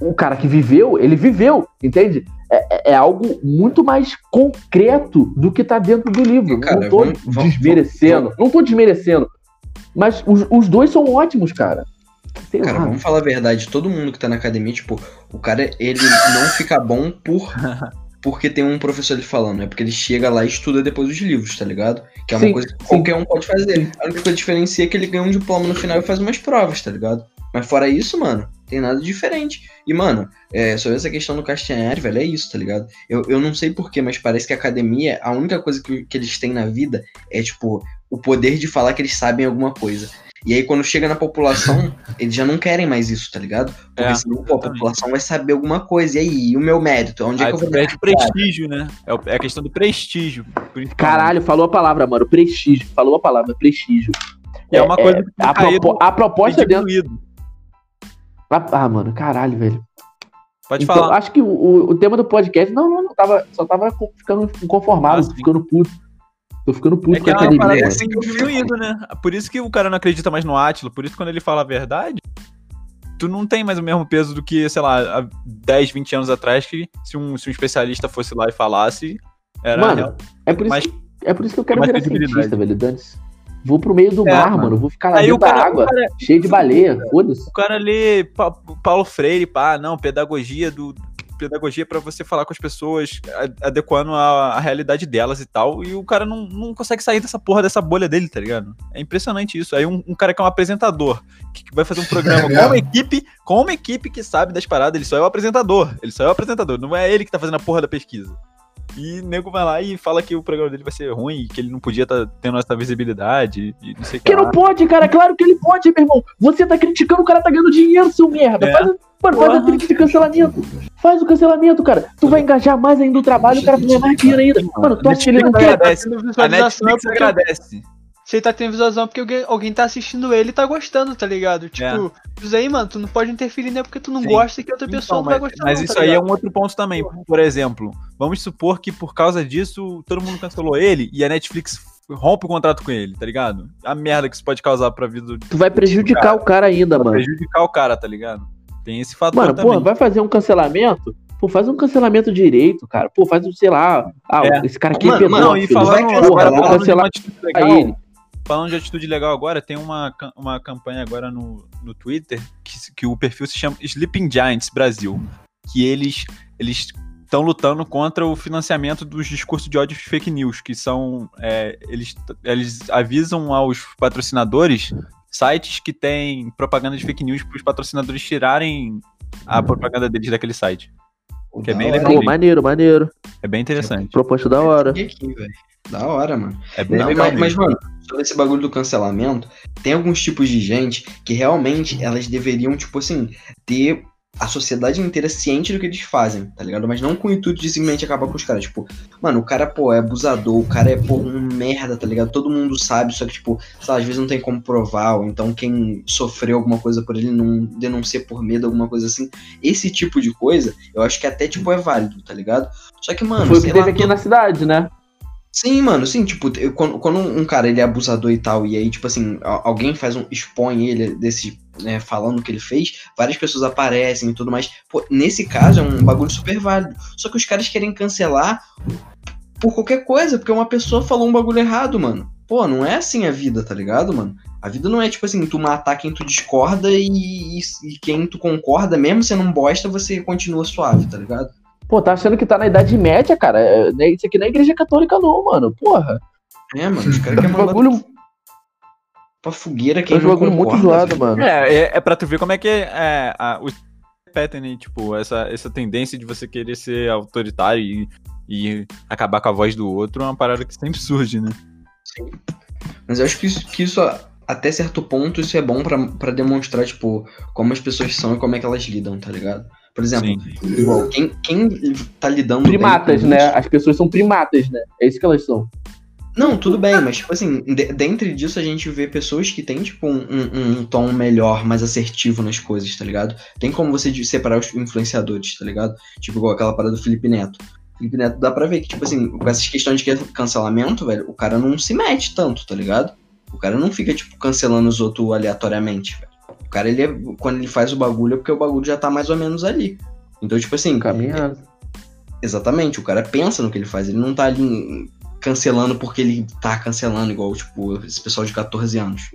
o cara que viveu, ele viveu, entende? É, é- é algo muito mais concreto do que tá dentro do livro. Cara, não tô vamos- vamos- desmerecendo. Não tô desmerecendo. Mas os, os dois são ótimos, cara. Sei Cara, lá. vamos falar a verdade, todo mundo que tá na academia, tipo, o cara, ele não fica bom por porque tem um professor ali falando, é porque ele chega lá e estuda depois os livros, tá ligado? Que é uma Sim, coisa que sim. qualquer um pode fazer. A única coisa que diferencia é que ele ganha um diploma no final e faz umas provas, tá ligado? Mas fora isso, mano, tem nada diferente. E, mano, é, sobre essa questão do Castanhari, velho, é isso, tá ligado? Eu, eu não sei porquê, mas parece que a academia, a única coisa que, que eles têm na vida é, tipo, o poder de falar que eles sabem alguma coisa. E aí, quando chega na população, eles já não querem mais isso, tá ligado? Porque É, senão, pô, a população vai saber alguma coisa. E aí, e o meu mérito? Onde é Aí que eu vou perde prestígio, né? É É a questão do prestígio. Caralho, falou a palavra, mano. Prestígio. Falou a palavra, prestígio. E é uma coisa que A, propo- a proposta dentro. diminuído. Ah, mano, caralho, velho. Pode Então, falar. acho que o, o- tema do podcast. Não, não, não. Tava, só tava ficando inconformado, Ah, ficando puto. Tô ficando puto É com que a é tem diminuído, né? Por isso que o cara não acredita mais no Átila. Por isso que quando ele fala a verdade, tu não tem mais o mesmo peso do que, sei lá, há 10, 20 anos atrás, que se um, se um especialista fosse lá e falasse, era Mano, real. É por, isso Mas- que, é por isso que eu quero mais virar cientista, velho. Dane-se. Vou pro meio do É, mar, mano. mano. Vou ficar lá dentro da água, cara- cheio de baleia. Foda-se. o cara lê Pa- Paulo Freire, pá, não, pedagogia do. Pedagogia pra você falar com as pessoas, adequando a, a realidade delas e tal. E o cara não, não consegue sair dessa porra dessa bolha dele, tá ligado? É impressionante isso. Aí um, um cara que é um apresentador, que vai fazer um programa É com uma equipe, com uma equipe que sabe das paradas, ele só é o apresentador. Ele só é o apresentador, não é ele que tá fazendo a porra da pesquisa. E o nego vai lá e fala que o programa dele vai ser ruim, que ele não podia estar tendo essa visibilidade e não sei o que. Que não pode, cara. Claro que ele pode, meu irmão. Você tá criticando, o cara tá ganhando dinheiro, seu merda. É. Faz, mano, faz a trilha de cancelamento. Faz o cancelamento, cara. Tu vai engajar mais ainda o trabalho, o cara vai ganhar mais dinheiro ainda. Mano, tu acha que ele não quer? Agradece. A Netflix porque agradece. você tá tendo visualização é porque alguém, alguém tá assistindo ele e tá gostando, tá ligado? Tipo, isso aí, mano, tu não pode interferir, né? Porque tu não Sim. gosta e que outra pessoa Então, não vai mas, gostar. mas não, isso tá aí é um outro ponto também. Por exemplo, vamos supor que por causa disso todo mundo cancelou ele e a Netflix rompe o contrato com ele, tá ligado? A merda que isso pode causar pra vida do Tu vai prejudicar o cara ainda, mano. prejudicar o cara, tá ligado? Tem esse fator Mano, também. porra, vai fazer um cancelamento. Pô, faz um cancelamento direito, cara. Pô, faz um, sei lá. Ah, É. esse cara aqui Mano, é mano, Não, e pedófilo. falando, vai, agora, porra, de cancelar legal, ele. Falando de atitude legal agora, tem uma, uma campanha agora no, no Twitter que, que o perfil se chama Sleeping Giants Brasil, que eles eles estão lutando contra o financiamento dos discursos de ódio fake news, que são é, eles, eles avisam aos patrocinadores sites que têm propaganda de fake news para os patrocinadores tirarem a propaganda deles daquele site. Que é bem legal. Maneiro, maneiro. É bem interessante. Proposta da hora. Aqui. Da hora, mano. É bem Não, legal mas, mano, sobre esse bagulho do cancelamento, tem alguns tipos de gente que realmente elas deveriam, tipo assim, ter a sociedade inteira ciente do que eles fazem, tá ligado? Mas não com o intuito de simplesmente acabar com os caras. Tipo, mano, o cara, pô, é abusador, o cara é, pô, um merda, tá ligado? Todo mundo sabe, só que, tipo, sei lá, às vezes não tem como provar, ou então quem sofreu alguma coisa por ele não denuncia por medo, alguma coisa assim. Esse tipo de coisa, eu acho que até, tipo, é válido, tá ligado? Só que, mano, Foi o que lá, teve aqui todo- na cidade, né? Sim, mano, sim, tipo, eu- quando, quando um cara ele é abusador e tal, e aí, tipo assim, alguém faz um. expõe ele desse. Né, falando o que ele fez, várias pessoas aparecem e tudo mais. Pô, nesse caso é um bagulho super válido. Só que os caras querem cancelar por qualquer coisa, porque uma pessoa falou um bagulho errado, mano. Pô, não é assim a vida, tá ligado, mano? A vida não é tipo assim, tu matar quem tu discorda e, e, e quem tu concorda, mesmo sendo um bosta, você continua suave, tá ligado? Pô, tá achando que tá na Idade Média, cara? É, né, Isso aqui não é igreja católica, não, mano. Porra. É, mano, os caras É querem mandar bagulho, pra fogueira é quem um bagulho muito zoado, mano. É, é, é pra tu ver como é que é, a, os repetem, né? Tipo, essa, essa tendência de você querer ser autoritário e, e acabar com a voz do outro é uma parada que sempre surge, né? Mas eu acho que isso, que isso, até certo ponto, isso é bom pra, pra demonstrar, tipo, como as pessoas são e como é que elas lidam, tá ligado? Por exemplo, igual, quem, quem tá lidando Primatas, né? isso- As pessoas são primatas, né? É isso que elas são. Não, tudo bem, mas, tipo assim, de- dentro disso a gente vê pessoas que têm, tipo, um, um- um tom melhor, mais assertivo nas coisas, tá ligado? Tem como você separar os influenciadores, tá ligado? Tipo, igual aquela parada do Felipe Neto. Felipe Neto dá pra ver que, tipo assim, com essas questões de cancelamento, velho, o cara não se mete tanto, tá ligado? O cara não fica, tipo, cancelando os outros aleatoriamente, velho. O cara, ele é, quando ele faz o bagulho, é porque o bagulho já tá mais ou menos ali. Então, tipo assim, Caminhando. Exatamente, o cara pensa no que ele faz, ele não tá ali cancelando porque ele tá cancelando, igual, tipo, esse pessoal de 14 anos.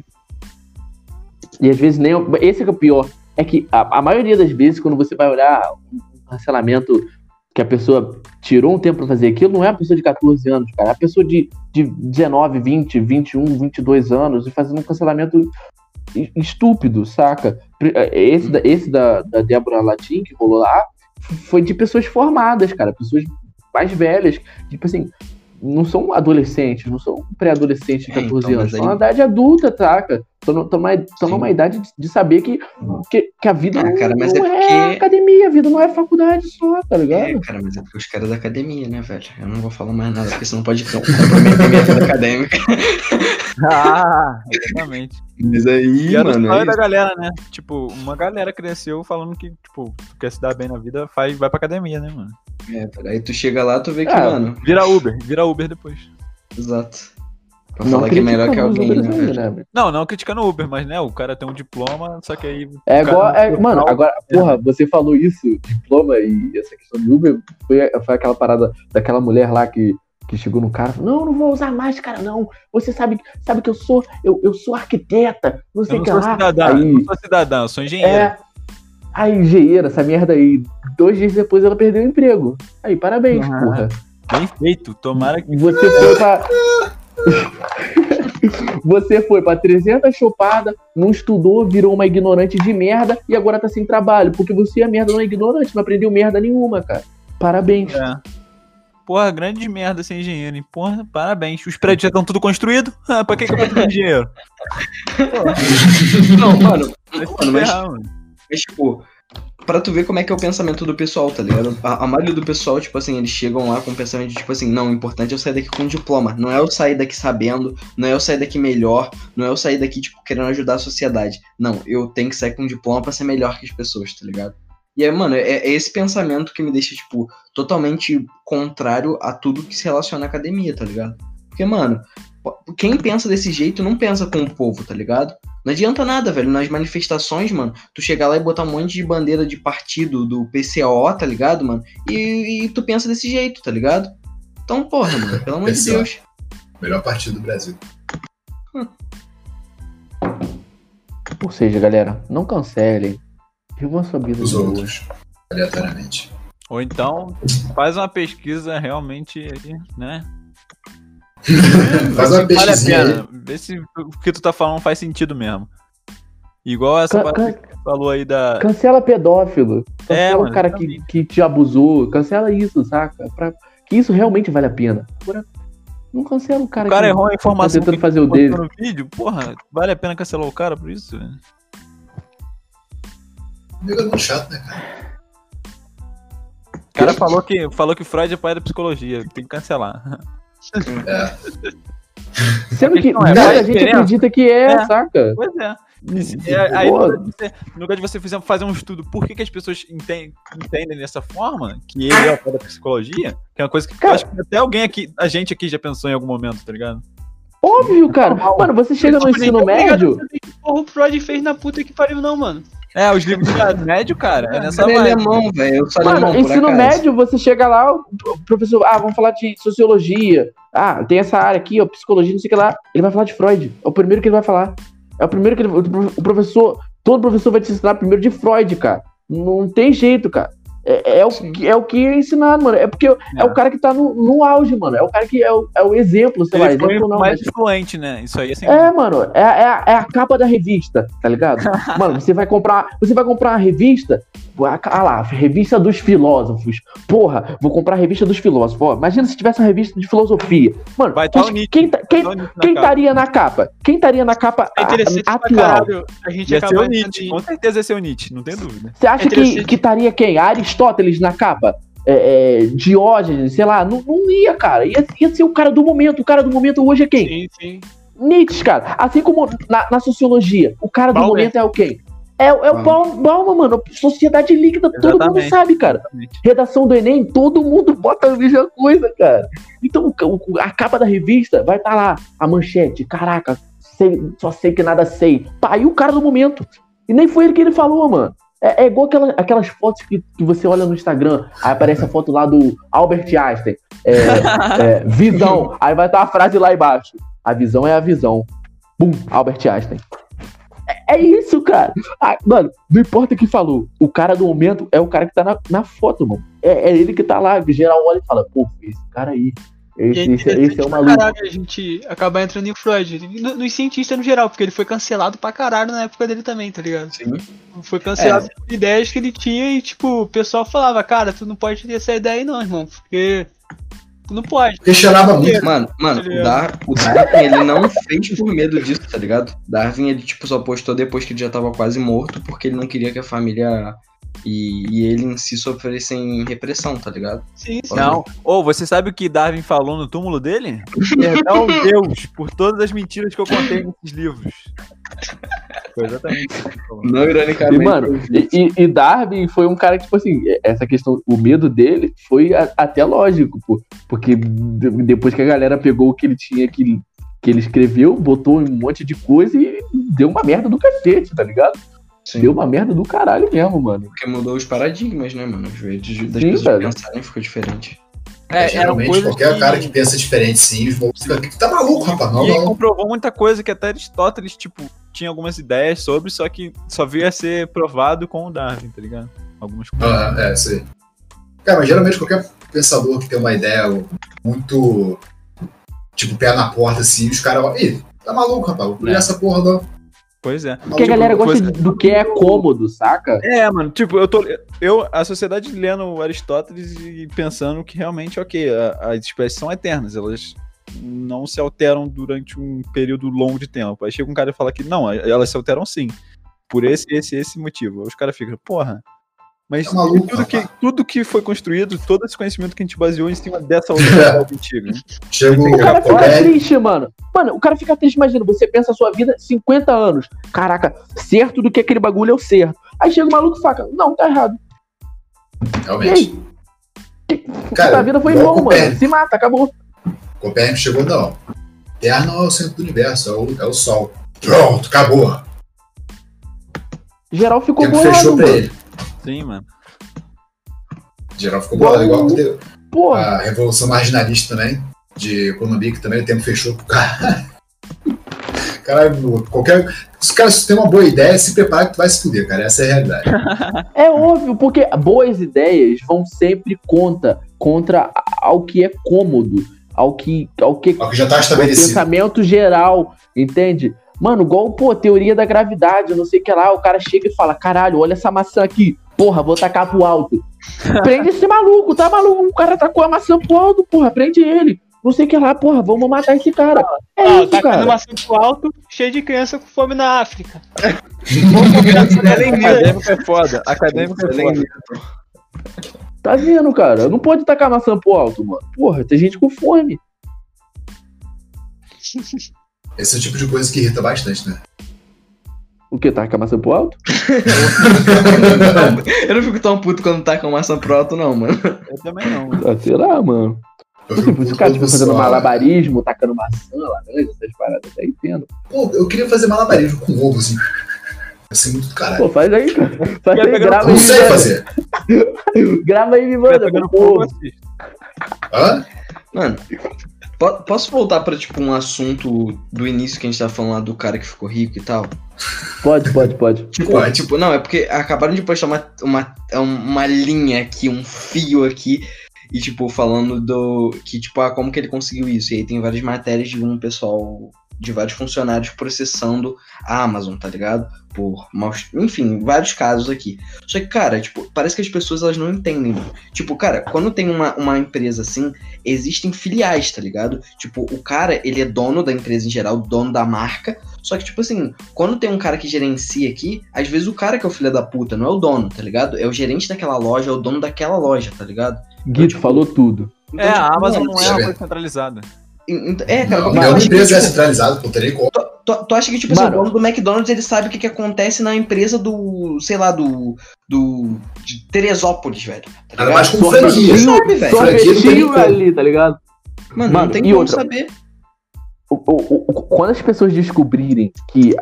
E às vezes nem. Esse é que é o pior. É que a, a maioria das vezes, quando você vai olhar um cancelamento que a pessoa tirou um tempo pra fazer aquilo, não é a pessoa de 14 anos, cara. É a pessoa de, de 19, 20, 21, 22 anos e fazendo um cancelamento estúpido, saca? Pri- Esse, da, esse da, da Débora Latim, que rolou lá, foi de pessoas formadas, cara. Pessoas mais velhas. Tipo assim, não são adolescentes, não são pré-adolescentes de É, 14 então, anos. mas São aí- na idade adulta, saca? Estão numa, idade de, de saber que, que, que a vida Ah, não, cara, mas não é é, porque- academia, a vida não é faculdade só, tá É, ligado? cara, mas é porque os caras da academia, né, velho? Eu não vou falar mais nada, porque senão pode comprometer minha vida acadêmica. Ah, exatamente. Mas aí, E mano, é da galera, né? Tipo, uma galera cresceu falando que, tipo, tu quer se dar bem na vida, faz, vai pra academia, né, mano? É, velho, aí tu chega lá, tu vê que, É. mano, Vira Uber, vira Uber depois. exato. Pra falar que é melhor que alguém, Uber né, né? Não, não criticando o Uber, mas né, o cara tem um diploma, só que aí. É igual. é, mano, agora, porra, você falou isso, diploma e essa questão de Uber, foi, foi aquela parada daquela mulher lá que, que chegou no cara e falou: Não, não vou usar máscara, não. Você sabe, sabe que eu sou, eu, eu sou arquiteta, não sei Eu o não que sou lá. cidadão, eu Aí, não sou cidadão, eu sou engenheiro. é. A engenheira, essa merda aí. Dois dias depois ela perdeu o emprego. Aí, parabéns, Ah. porra. Bem feito, tomara que. E você foi pra. Você foi pra 300 chopadas, não estudou, virou uma ignorante de merda e agora tá sem trabalho. Porque você é merda, não é ignorante, não aprendeu merda nenhuma, cara. Parabéns. É. Porra, grande merda ser engenheiro, hein? Porra, parabéns. Os prédios já estão tudo construídos. Ah, pra que, que eu vou engenheiro? Não, mano, se mano, mas mano. Mas, tipo, pra tu ver como é que é o pensamento do pessoal, tá ligado? A, a maioria do pessoal, tipo assim, eles chegam lá com o pensamento de, tipo assim, não, o importante é eu sair daqui com um diploma. Não é eu sair daqui sabendo, não é eu sair daqui melhor, não é eu sair daqui, tipo, querendo ajudar a sociedade. Não, eu tenho que sair com um diploma pra ser melhor que as pessoas, tá ligado? E aí, mano, é, é esse pensamento que me deixa, tipo, totalmente contrário a tudo que se relaciona à academia, tá ligado? Porque, mano, quem pensa desse jeito não pensa com o povo, tá ligado? Não adianta nada, velho. Nas manifestações, mano, tu chegar lá e botar um monte de bandeira de partido do PCO, tá ligado, mano? E, e tu pensa desse jeito, tá ligado? Então, porra, mano, pelo amor de. Deus. Melhor partido do Brasil. Ou seja, galera, não cancelem. Vivam sua vida Os outros. Aleatoriamente. Ou então, faz uma pesquisa realmente aí, né? Faz uma Vale a pena. Vê se o que tu tá falando faz sentido mesmo. Igual essa Can- parte can- que tu falou aí da. Cancela pedófilo. Cancela É, o mano, cara que, exatamente. que te abusou. Cancela isso, saca? Pra, que isso realmente vale a pena. Agora, não cancela o cara, O cara que errou a informação tá tentando que fazer o dele. no vídeo, porra, vale a pena cancelar o cara por isso? velho? Amigo é muito chato, né, cara? O cara falou que, falou que Freud é pai da psicologia, tem que cancelar. É. Sendo que Não, é, muita faz gente diferença. acredita que é, É. saca? Pois é. E é, aí, no lugar de você, no lugar de você fizer- fazer um estudo por que, que as pessoas entendem, entendem dessa forma, que ele é o pai da psicologia, que é uma coisa que eu Cara. acho que até alguém aqui, a gente aqui já pensou em algum momento, tá ligado? Óbvio, cara. Mano, você chega no Tipo, ensino ligado médio. o Freud fez na puta que pariu, não, mano. É, os livros de médio, cara, é nessa Ele é vibe. alemão, velho. Mano, ensino acaso. médio, você chega lá, o professor, ah, vamos falar de sociologia. Ah, tem essa área aqui, ó, psicologia, não sei o que lá. Ele vai falar de Freud. É o primeiro que ele vai falar. É o primeiro que ele, o professor, todo professor vai te ensinar primeiro de Freud, cara. Não tem jeito, cara. É, é o, Sim. que, é o que é ensinado, mano. É porque é, o cara que tá no, no auge, mano. É o cara que é o, é o exemplo, sei lá, Ele foi exemplo não, mais mas influente, né? Isso aí, assim, é, mano, é, é, a- é a capa da revista, tá ligado? Mano, você vai comprar, você vai comprar uma revista, ah ah lá, revista dos filósofos. Porra, vou comprar a revista dos filósofos. Ó, imagina se tivesse uma revista de filosofia. Mano, Vai tá quem, tá- quem, quem estaria na capa? Quem estaria na capa É a- interessante atual? caralho. A gente Ia ser o Nietzsche, com certeza ia ser o Nietzsche, não tem dúvida. Você acha É que, interessante. que estaria quem? Aristóteles na capa? É, é, Diógenes, sei lá, não, não ia, cara. Ia, ia ser o cara do momento. O cara do momento hoje é quem? Sim, sim. Nietzsche, cara. Assim como na, na sociologia, o cara do Bauman. momento é o quem? É, é o. Baum- Bauman, mano. Sociedade líquida, todo mundo Exatamente. sabe, cara. Exatamente. Redação do Enem, todo mundo bota a mesma coisa, cara. Então, a capa da revista vai estar lá, a manchete. Caraca, sei- só sei que nada sei. Pá, e o cara do momento. E nem foi ele que ele falou, mano. É, é igual aquela- aquelas fotos que, que você olha no Instagram, aí aparece a foto lá do Albert Einstein. É, é, visão. Aí vai estar a frase lá embaixo. A visão é a visão. Bum, Albert Einstein. É, é isso, cara. Ah, mano, não importa o que falou. O cara do momento é o cara que tá na, na foto, mano. É, é ele que tá lá. O geral olha e fala, pô, esse cara aí. E Esse, é esse, esse é o maluco. caralho a gente acabar entrando em Freud. No- Nos cientistas no geral, porque ele foi cancelado pra caralho na época dele também, tá ligado? Sim. Foi cancelado por ideias que ele tinha e, tipo, o pessoal falava, cara, tu não pode ter essa ideia aí não, irmão, porque não pode. Cheirava muito. Mano, mano, o, ligado? Dar, o Darwin, ele não fez por medo disso, tá ligado? Darwin, ele, tipo, só postou depois que ele já tava quase morto, porque ele não queria que a família e, e ele em si sofressem repressão, tá ligado? Sim, sim. Não. Ou você sabe o que Darwin falou no túmulo dele? Perdão, Deus, por todas as mentiras que eu contei nesses livros. Foi exatamente isso que ele falou. Não, E, ironicamente. mano, eu vi. e, e- e Darwin foi um cara que, tipo assim, essa questão, o medo dele foi a- até lógico, pô. Porque de- depois que a galera pegou o que ele tinha que, que ele escreveu, botou um monte de coisa e deu uma merda do cacete, tá ligado? Sim, Deu uma merda do caralho mesmo, mano. porque mudou os paradigmas, né, mano? Os jeitos de- das Sim, pessoas velho. pensarem ficou diferente. É, eram geralmente, qualquer que- cara que pensa diferente, sim, os tá maluco, rapaz? Não, E não. comprovou muita coisa que até Aristóteles, tipo, tinha algumas ideias sobre, só que só veio a ser provado com o Darwin, tá ligado? Algumas coisas. Ah, é, sei. Cara, mas geralmente qualquer pensador que tem uma ideia muito. Tipo, pé na porta, assim, os caras vão. Ih, tá maluco, rapaz? Vou É. essa porra não. Pois é. Porque a galera gosta coisa- do que é cômodo, saca? É, mano, tipo, eu tô. Eu, a sociedade lendo Aristóteles e pensando que realmente, ok, a- as espécies são eternas, elas não se alteram durante um período longo de tempo. Aí chega um cara e fala que não, elas se alteram sim. Por esse, esse, esse motivo. Aí os caras ficam, porra. Mas Tá maluco, tudo, que, tudo que foi construído, todo esse conhecimento que a gente baseou em cima dessa outra antiga. Chega O cara fica triste, mano. Mano, o cara fica triste, imagina, você pensa a sua vida 50 anos. Caraca, certo do que aquele bagulho é o certo. Aí chega o maluco e fala, não, tá errado. realmente. Cara, a vida foi vão, mano. Se mata, acabou. Copérnico chegou, não. Terra não é o centro do universo, é o, é o Sol. Pronto, acabou. Geral ficou bolado, fechou pra mano. ele. Sim, mano. Geral ficou bolado, igual aconteceu. Porra, a Revolução Marginalista também, de economia, que também o tempo fechou pro cara. Caralho, qualquer. Se o cara tem uma boa ideia, se prepara que tu vai se fuder, cara. Essa é a realidade. é óbvio, porque boas ideias vão sempre contra, contra ao que é cômodo, ao que, ao que Ó, que já tá o estabelecido. pensamento geral, entende? Mano, igual, pô, teoria da gravidade, não sei o que lá, o cara chega e fala, caralho, olha essa maçã aqui, porra, vou tacar pro alto. Prende esse maluco, tá maluco? O cara tacou a maçã pro alto, porra, prende ele. Não sei o que lá, porra, vamos matar esse cara. É Ah, isso, tá cara. maçã pro alto, cheio de criança com fome na África. Acadêmico é foda. Acadêmico é foda. Tá vendo, cara? Não pode tacar maçã pro alto, mano. Porra, tem gente com fome. Esse é o tipo de coisa que irrita bastante, né? O que? Tacar maçã pro alto? Eu não fico tão puto quando tá com maçã pro alto, não, mano. Eu também não. mano. Ah, sei lá, mano. Tipo, se o cara quando estiver fazendo malabarismo, tacando maçã, laranja, essas paradas, até entendo. Pô, eu queria fazer malabarismo com ovo, assim. Assim, muito do caralho. Pô, faz aí, cara. Faz aí, grava aí, não sei fazer. Grava aí e me manda, pô. Hã? Mano, posso voltar pra, tipo, um assunto do início que a gente tava falando lá do cara que ficou rico e tal? Pode, pode, pode. Tipo, Pode. tipo, não, é porque acabaram de postar uma, uma, uma linha aqui, um fio aqui, e tipo, falando do. Que, tipo, ah, como que ele conseguiu isso? E aí tem várias matérias de um pessoal, de vários funcionários processando a Amazon, tá ligado? Por maus. Enfim, vários casos aqui. Só que, cara, tipo, parece que as pessoas elas não entendem, mano. Tipo, cara, quando tem uma, uma empresa assim, existem filiais, tá ligado? Tipo, o cara, ele é dono da empresa em geral, dono da marca. Só que, tipo assim, quando tem um cara que gerencia aqui, às vezes o cara que é o filho da puta, não é o dono, tá ligado? É o gerente daquela loja, é o dono daquela loja, tá ligado? Guito falou tudo. Então, É, a tipo, Amazon mano, não é uma coisa centralizada. É, cara, Não, nenhuma acha que, empresa é tipo, centralizada, pô, teria como. tu, tu acha que, tipo, assim, Mano. o dono do McDonald's, ele sabe o que, que acontece na empresa do, sei lá, do, do, de Teresópolis, velho. Tá ligado? mais com franquia. sabe, velho. Franquia não ali, tá ligado? Mano, Mano, não tem e como outra? saber. Quando as pessoas descobrirem que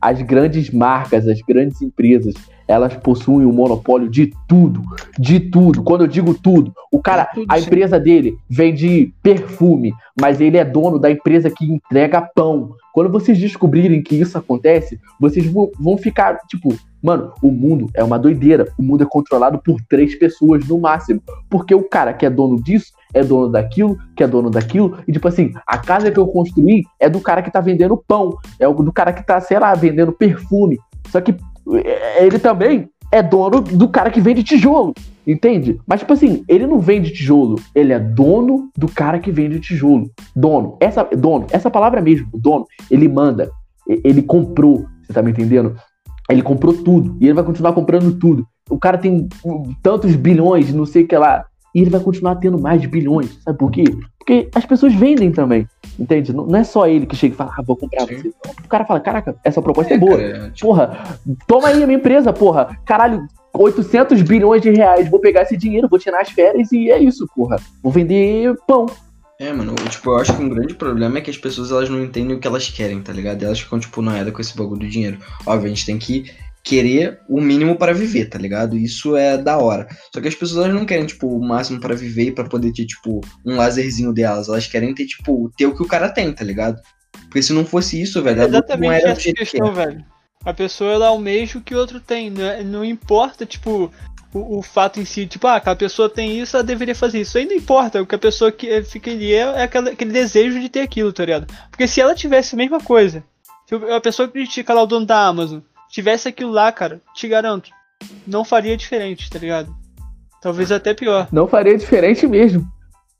as grandes marcas, as grandes empresas, elas possuem o monopólio de tudo, de tudo. Quando eu digo tudo, o cara, a empresa dele vende perfume, mas ele é dono da empresa que entrega pão. Quando vocês descobrirem que isso acontece, vocês vão ficar tipo, mano, o mundo é uma doideira. O mundo é controlado por três pessoas no máximo, porque o cara que é dono disso é dono daquilo, que é dono daquilo, e tipo assim, a casa que eu construí é do cara que tá vendendo pão, é do cara que tá, sei lá, vendendo perfume. Só que é, ele também é dono do cara que vende tijolo, entende? Mas tipo assim, ele não vende tijolo, ele é dono do cara que vende tijolo. Dono, essa dono, essa palavra mesmo, dono, ele manda, ele comprou, você tá me entendendo? Ele comprou tudo e ele vai continuar comprando tudo. O cara tem tantos bilhões, não sei o que lá. E ele vai continuar tendo mais bilhões. Sabe por quê? Porque as pessoas vendem também. Entende? Não, é só ele que chega e fala, ah, vou comprar você. O cara fala, caraca, essa proposta é, boa. cara, tipo, Porra, toma aí a minha empresa, porra. Caralho, 800 bilhões de reais. Vou pegar esse dinheiro, vou tirar as férias e é isso, porra. Vou vender pão. É, mano, eu, tipo, eu acho que um grande problema é que as pessoas elas não entendem o que elas querem, tá ligado? Elas ficam, tipo, noiadas com esse bagulho do dinheiro. Óbvio, a gente tem que querer o mínimo para viver, tá ligado? Isso é da hora. Só que as pessoas não querem, tipo, o máximo para viver e pra poder ter, tipo, um lazerzinho delas. Elas querem ter, tipo, ter o que o cara tem, tá ligado? Porque se não fosse isso, velho, a luta não Exatamente era essa que é. questão, velho. A pessoa ela almeja o que o outro tem. Não, é- não importa, tipo, o, o fato em si, tipo, ah, aquela pessoa tem isso, ela deveria fazer isso. Aí não importa, o que a pessoa que fica ali é, é aquela- aquele desejo de ter aquilo, tá ligado? Porque se ela tivesse a mesma coisa, se a pessoa que critica lá o dono da Amazon tivesse aquilo lá, cara, te garanto, não faria diferente, tá ligado? Talvez até pior. Não faria diferente mesmo.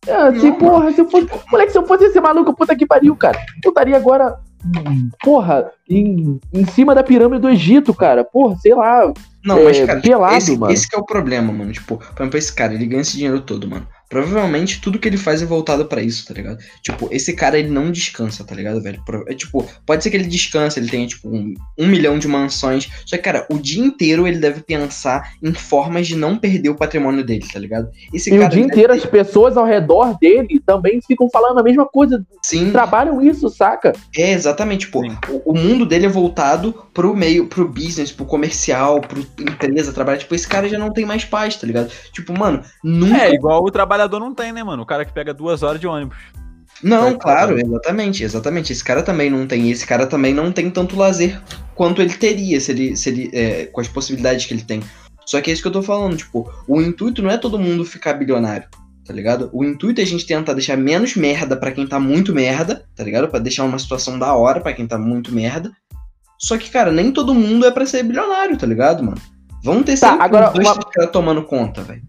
É, assim, Não, porra, se eu fosse. Moleque, se eu fosse esse maluco, puta que pariu, cara. Eu estaria agora. hum, Porra, em, em cima da pirâmide do Egito, cara. Porra, sei lá. Não, É, mas, cara, tipo, pelado, esse, mano. esse que é o problema, mano. Tipo, por exemplo, esse cara, ele ganha esse dinheiro todo, mano. Provavelmente tudo que ele faz é voltado pra isso, tá ligado? Tipo, esse cara ele não descansa, tá ligado, velho? É, tipo, pode ser que ele descanse, ele tenha, tipo, um, um milhão de mansões. Só que, cara, o dia inteiro ele deve pensar em formas de não perder o patrimônio dele, tá ligado? Esse E o dia inteiro deve as pessoas ao redor dele também ficam falando a mesma coisa. Sim, Trabalham isso, saca? é exatamente, tipo, o, o mundo dele é voltado pro meio, pro business, pro comercial, pro empresa, trabalhar. Tipo, esse cara já não tem mais paz, tá ligado? Tipo, mano, nunca É, igual o trabalhador não tem, né, mano? O cara que pega duas horas de ônibus. Não, Vai claro, trabalhar. exatamente, exatamente. Esse cara também não tem, esse cara também não tem tanto lazer quanto ele teria se ele, se ele é, com as possibilidades que ele tem. Só que é isso que eu tô falando, tipo, o intuito não é todo mundo ficar bilionário, tá ligado? O intuito é a gente tentar deixar menos merda pra quem tá muito merda, tá ligado? Pra deixar uma situação da hora pra quem tá muito merda. Só que, cara, nem todo mundo é pra ser bilionário, tá ligado, mano? Vão ter Tá, sempre agora dois, uma- caras tomando conta, velho.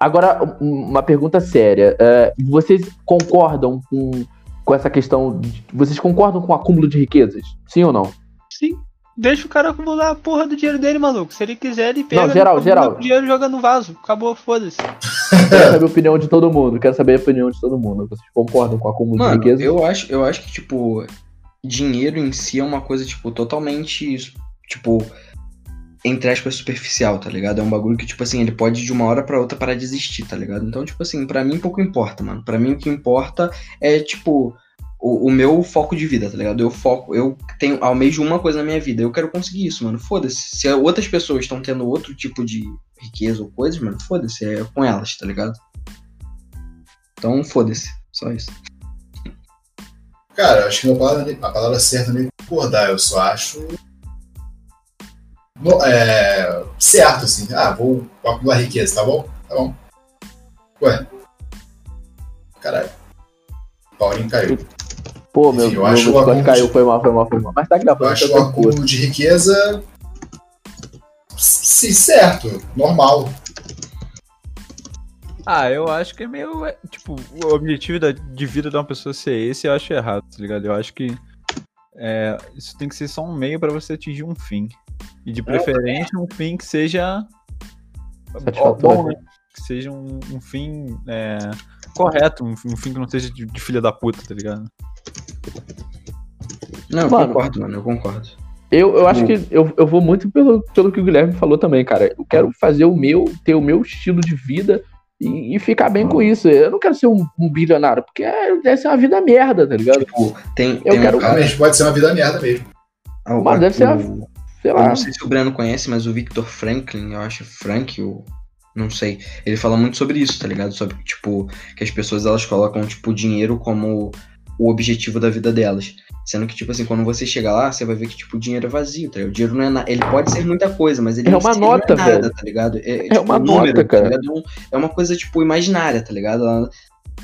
Agora, um- uma pergunta séria. É, vocês concordam com, com essa questão? de- vocês concordam com o acúmulo de riquezas? Sim ou não? Sim. Deixa o cara acumular a porra do dinheiro dele, maluco. Se ele quiser, ele pega. Não, geral, ele geral. O dinheiro e joga no vaso. Acabou, foda-se. Quero saber a opinião de todo mundo. Quero saber a opinião de todo mundo. Vocês concordam com o acúmulo de Mano, riquezas? eu acho, eu acho que, tipo, dinheiro em si é uma coisa, tipo, totalmente, tipo, entre aspas, superficial, tá ligado? É um bagulho que, tipo assim, ele pode de uma hora pra outra parar de existir, tá ligado? Então, tipo assim, pra mim pouco importa, mano. Pra mim o que importa é, tipo, o, o meu foco de vida, tá ligado? Eu foco, eu tenho, almejo uma coisa na minha vida, eu quero conseguir isso, mano. Foda-se. Se outras pessoas estão tendo outro tipo de riqueza ou coisas, mano, foda-se, é com elas, tá ligado? Então, foda-se. Só isso. Cara, acho que a palavra, a palavra certa é concordar, eu só acho. No- é, certo, assim. Ah, vou acumular riqueza, tá bom? Tá bom. Ué. Caralho. Paulinho caiu. Pô, meu, Enfim, eu meu acho o acúmulo caiu, de- foi mal, foi mal, foi mal. Mas tá Eu gravando, acho tá o tranquilo. acúmulo de riqueza. Sim, certo. Normal. Ah, eu acho que é meio. é, Tipo, o objetivo da- de vida de uma pessoa ser esse, eu acho errado, tá ligado? Eu acho que é, isso tem que ser só um meio pra você atingir um fim. E de preferência um fim que seja. Satisfatório. bom, né? Que seja um, um fim é, correto, um, um fim que não seja de, de filha da puta, tá ligado? Não, eu Mano. concordo, mano, eu concordo. Eu, eu acho que eu, eu vou muito pelo, pelo que o Guilherme falou também, cara. Eu quero fazer o meu, ter o meu estilo de vida e, e ficar bem com isso. Eu não quero ser um, um bilionário, porque é, deve ser uma vida merda, tá ligado? Tipo, tem, Eu tem quero- um cara. Realmente pode ser uma vida merda mesmo. ah, Mas deve ser o- Sei Eu lá. não sei se o Breno conhece, mas o Victor Franklin, eu acho Frank, o não sei, ele fala muito sobre isso, tá ligado? Sobre, tipo, que as pessoas elas colocam, tipo, o dinheiro como o objetivo da vida delas. Sendo que, tipo assim, quando você chega lá, você vai ver que, tipo, o dinheiro é vazio, tá ligado? O dinheiro não é nada. Ele pode ser muita coisa, mas ele É uma nota, não é nada, velho. tá ligado? É, É uma nota, cara. Tá? É um- É uma coisa, tipo, imaginária, tá ligado? Ela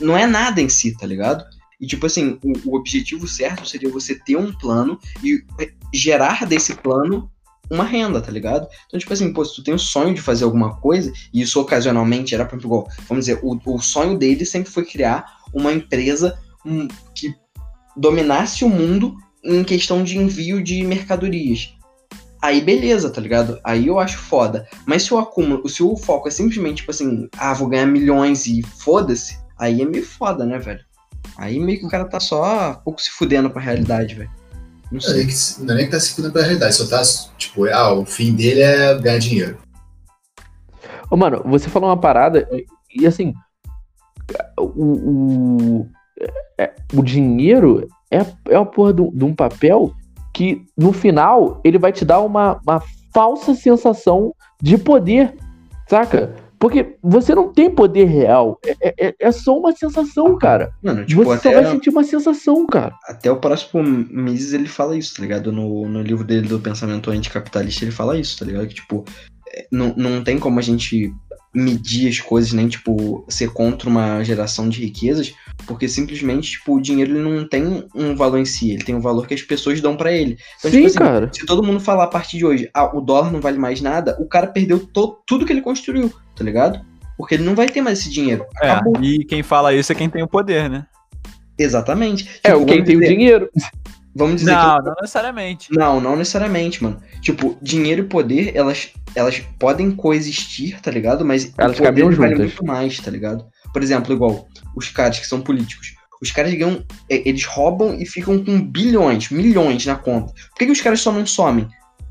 não é nada em si, tá ligado? E, tipo assim, o, o objetivo certo seria você ter um plano e gerar desse plano uma renda, tá ligado? Então, tipo assim, pô, se tu tem o sonho de fazer alguma coisa, e isso ocasionalmente era, exemplo, igual, vamos dizer, o, o sonho dele sempre foi criar uma empresa hum, que dominasse o mundo em questão de envio de mercadorias. Aí beleza, tá ligado? Aí eu acho foda. Mas se o acúmulo, se o foco é simplesmente, tipo assim, ah, vou ganhar milhões e foda-se, aí é meio foda, né, velho? Aí meio que o cara tá só um pouco se fudendo pra realidade, velho. Não é sei. nem que, não é nem que tá se fudendo pra realidade, só tá, tipo, ah, o fim dele é ganhar dinheiro. Ô, mano, você falou uma parada e, e, assim, o, o, é- o dinheiro é, é a porra de um- de um papel que no final ele vai te dar uma, uma falsa sensação de poder, saca? Porque você não tem poder real, é, é, é só uma sensação, cara. Mano, tipo, você só vai sentir uma sensação, cara. até o próximo Mises ele fala isso, tá ligado? No, no livro dele do pensamento anticapitalista ele fala isso, tá ligado? Que, tipo, é, não, não tem como a gente medir as coisas, nem, tipo, ser contra uma geração de riquezas, porque simplesmente, tipo, o dinheiro ele não tem um valor em si, ele tem um valor que as pessoas dão pra ele. Então, Sim, tipo assim, cara. se todo mundo falar a partir de hoje, ah, o dólar não vale mais nada, o cara perdeu to- tudo que ele construiu, tá ligado? Porque ele não vai ter mais esse dinheiro. É, e quem fala isso é quem tem o poder, né? Exatamente. É, Tipo, o quem tem o dinheiro. Vamos dizer que Não, não necessariamente. Não, não necessariamente, mano. Tipo, dinheiro e poder, elas, elas podem coexistir, tá ligado? Mas Elas o poder caminham vale juntas. muito mais, tá ligado? Por exemplo, igual os caras que são políticos. Os caras ganham. é, Eles roubam e ficam com bilhões, milhões na conta. Por que, que os caras só não somem?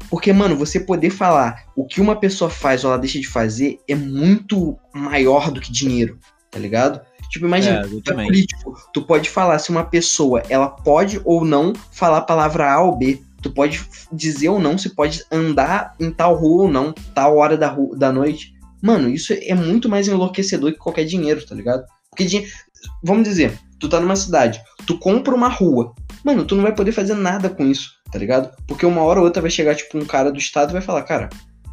Porque, mano, você poder falar o que uma pessoa faz ou ela deixa de fazer é muito maior do que dinheiro, tá ligado? Tipo, imagina, É, tu é político, tu pode falar se uma pessoa, ela pode ou não falar a palavra A ou B. Tu pode dizer ou não se pode andar em tal rua ou não, tal hora da, ru- da noite. Mano, isso é muito mais enlouquecedor que qualquer dinheiro, tá ligado? Porque. Vamos dizer, tu tá numa cidade, tu compra uma rua. Mano, tu não vai poder fazer nada com isso, tá ligado? Porque uma hora ou outra vai chegar, tipo, um cara do estado e vai falar, cara,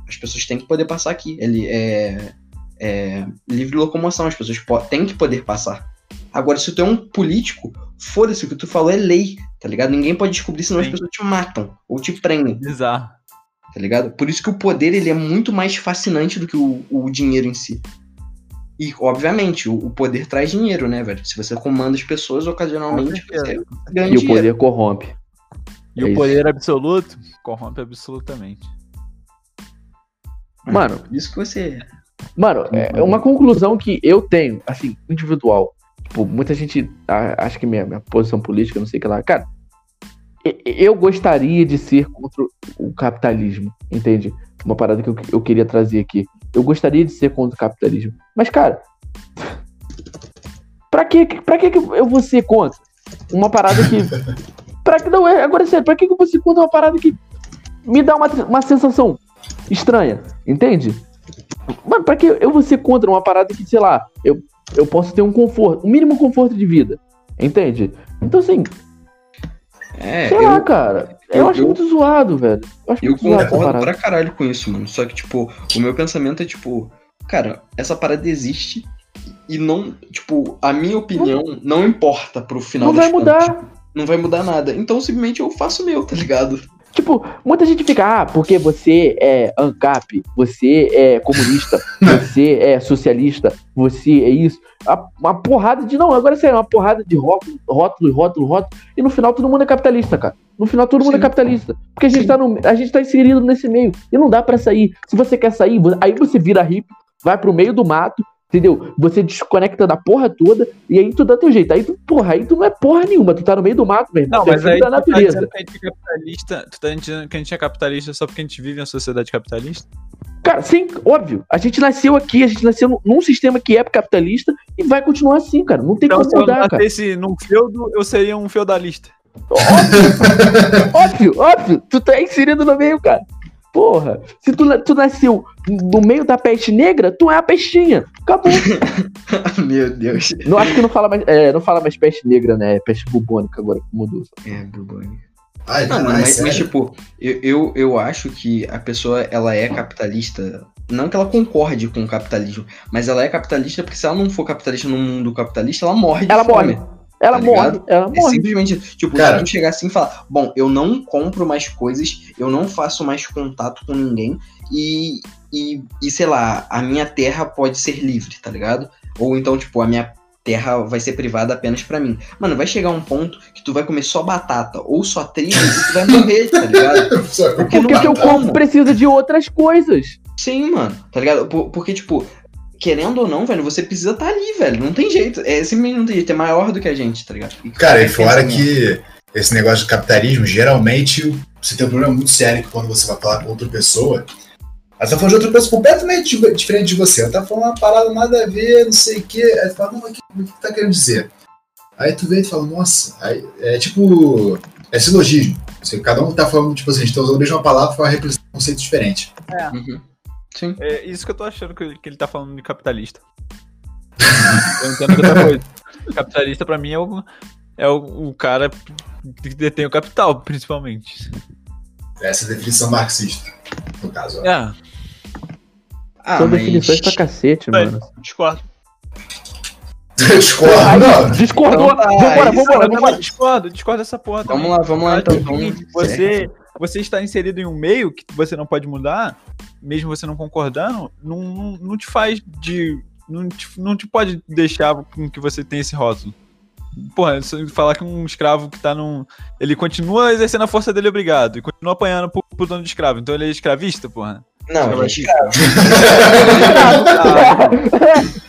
as pessoas têm que poder passar aqui. Ele é. é livre locomoção, as pessoas têm que poder passar. Agora, se tu é um político, foda-se, o que tu falou é lei, tá ligado? Ninguém pode descobrir, senão as Sim. pessoas te matam ou te prendem, Bizarro. tá ligado? Por isso que o poder ele é muito mais fascinante do que o, o dinheiro em si. E, obviamente, o, o poder traz dinheiro, né, velho? Se você comanda as pessoas, ocasionalmente você ganha E o poder corrompe. E É o isso. poder absoluto corrompe absolutamente. Mano, Isso que você. Mano, é uma conclusão que eu tenho, assim, individual. Tipo, muita gente a- acha que minha, minha posição política, não sei o que lá. Cara, eu gostaria de ser contra o capitalismo, entende? Uma parada que eu, eu queria trazer aqui. Eu gostaria de ser contra o capitalismo. Mas, cara, pra que, pra que eu vou ser contra? Uma parada que. Pra que, não, é, agora é sério, pra que eu vou ser contra uma parada que me dá uma, uma sensação estranha, entende? Mano, pra que eu vou ser contra uma parada que, sei lá, eu, eu posso ter um conforto, um mínimo conforto de vida, entende? Então, assim, É, sei eu, lá, cara, eu, eu- acho eu- muito zoado, velho. Eu acho Eu muito zoado concordo parada. pra caralho com isso, mano. Só que, tipo, o meu pensamento é, tipo, cara, essa parada existe e não, tipo, a minha opinião não importa pro final Não vai contas. mudar. Não vai mudar nada. Então, simplesmente eu faço o meu, tá ligado? Tipo, muita gente fica, ah, porque você é ANCAP, você é comunista, você é socialista, você é isso. Uma porrada de. Não, agora é sério, uma porrada de rótulo, rótulo, rótulo, rótulo. E no final todo mundo é capitalista, cara. No final todo mundo Sim. é capitalista. Porque a gente, Sim. tá no, a gente tá inserido nesse meio. E não dá pra sair. Se você quer sair, aí você vira hippie, vai pro meio do mato, entendeu? Você desconecta da porra toda e aí tu dá teu jeito. Aí tu, porra, aí tu não é porra nenhuma. Tu tá no meio do mato, irmão. Não, Tu é mas aí da tá natureza. dizendo que a gente é capitalista. Tu tá dizendo que a gente é capitalista só porque a gente vive em uma sociedade capitalista? Cara, sim, óbvio. A gente nasceu aqui, a gente nasceu num- sistema que é capitalista e vai continuar assim, cara. Não tem Então, se como eu mudar, cara. nascesse num feudo, eu seria um feudalista. Óbvio, óbvio. Tu tá inserido no meio, cara. Porra, se tu, tu nasceu no meio da peste negra, tu é a pestinha. Acabou. Meu Deus. não, acho que não fala mais, é, não fala mais peste negra, né? É peste bubônica agora que mudou. É, Bubone. Ai, Não, mas, sério? mas, tipo, eu, eu, eu acho que a pessoa, ela é capitalista, não que ela concorde com o capitalismo, mas ela é capitalista porque se ela não for capitalista no mundo capitalista, ela morre de Ela fome. morre. Ela Tá morre, ligado? ela É morre. simplesmente, isso. tipo, Cara. se tu chegar assim e falar, bom, eu não compro mais coisas, eu não faço mais contato com ninguém e, e, e sei lá, a minha terra pode ser livre, tá ligado? Ou então, tipo, a minha terra vai ser privada apenas pra mim. Mano, vai chegar um ponto que tu vai comer só batata ou só trigo e tu vai morrer, tá ligado? Porque Porque tem teu corpo como. precisa de outras coisas. Sim, mano, tá ligado? Por- Porque, tipo, querendo ou não, velho, você precisa estar ali, velho. Não tem jeito. É simplesmente não tem jeito. É maior do que a gente, tá ligado? Cara, e fora que esse negócio de capitalismo, geralmente você tem um problema muito sério que quando você vai falar com outra pessoa, ela tá falando de outra pessoa completamente di- diferente de você. Ela tá falando uma parada nada a ver, não sei o quê. Aí tu fala, não, mas o que, o que tá querendo dizer? Aí tu vê e tu fala, nossa, aí, é tipo. É silogismo. Cada um tá falando, tipo assim, a gente tá usando a mesma palavra para representar um conceito diferente. Uhum. Sim. É isso que eu tô achando que, que ele tá falando de capitalista. eu entendo que outra coisa. Capitalista pra mim é o, é o, o cara que detém o capital, principalmente. Essa é a definição marxista, no caso. ó. É. Ah, São mas... definições pra cacete, Vai. mano. Discordo. Discordo. Discordou. Então tá, vambora, isso vambora, Eu vambora. discordo, discordo dessa porra também. Vamos lá, vamos lá então. é Vamos... você, você está inserido em um meio que você não pode mudar, mesmo você não concordando, não, não, não te faz de. Não te, não te pode deixar com que você tenha esse rótulo. Porra, falar que um escravo que tá num. Ele continua exercendo a força dele obrigado e continua apanhando pro, pro dono de escravo. Então ele é escravista, porra? Não, ele é escravo.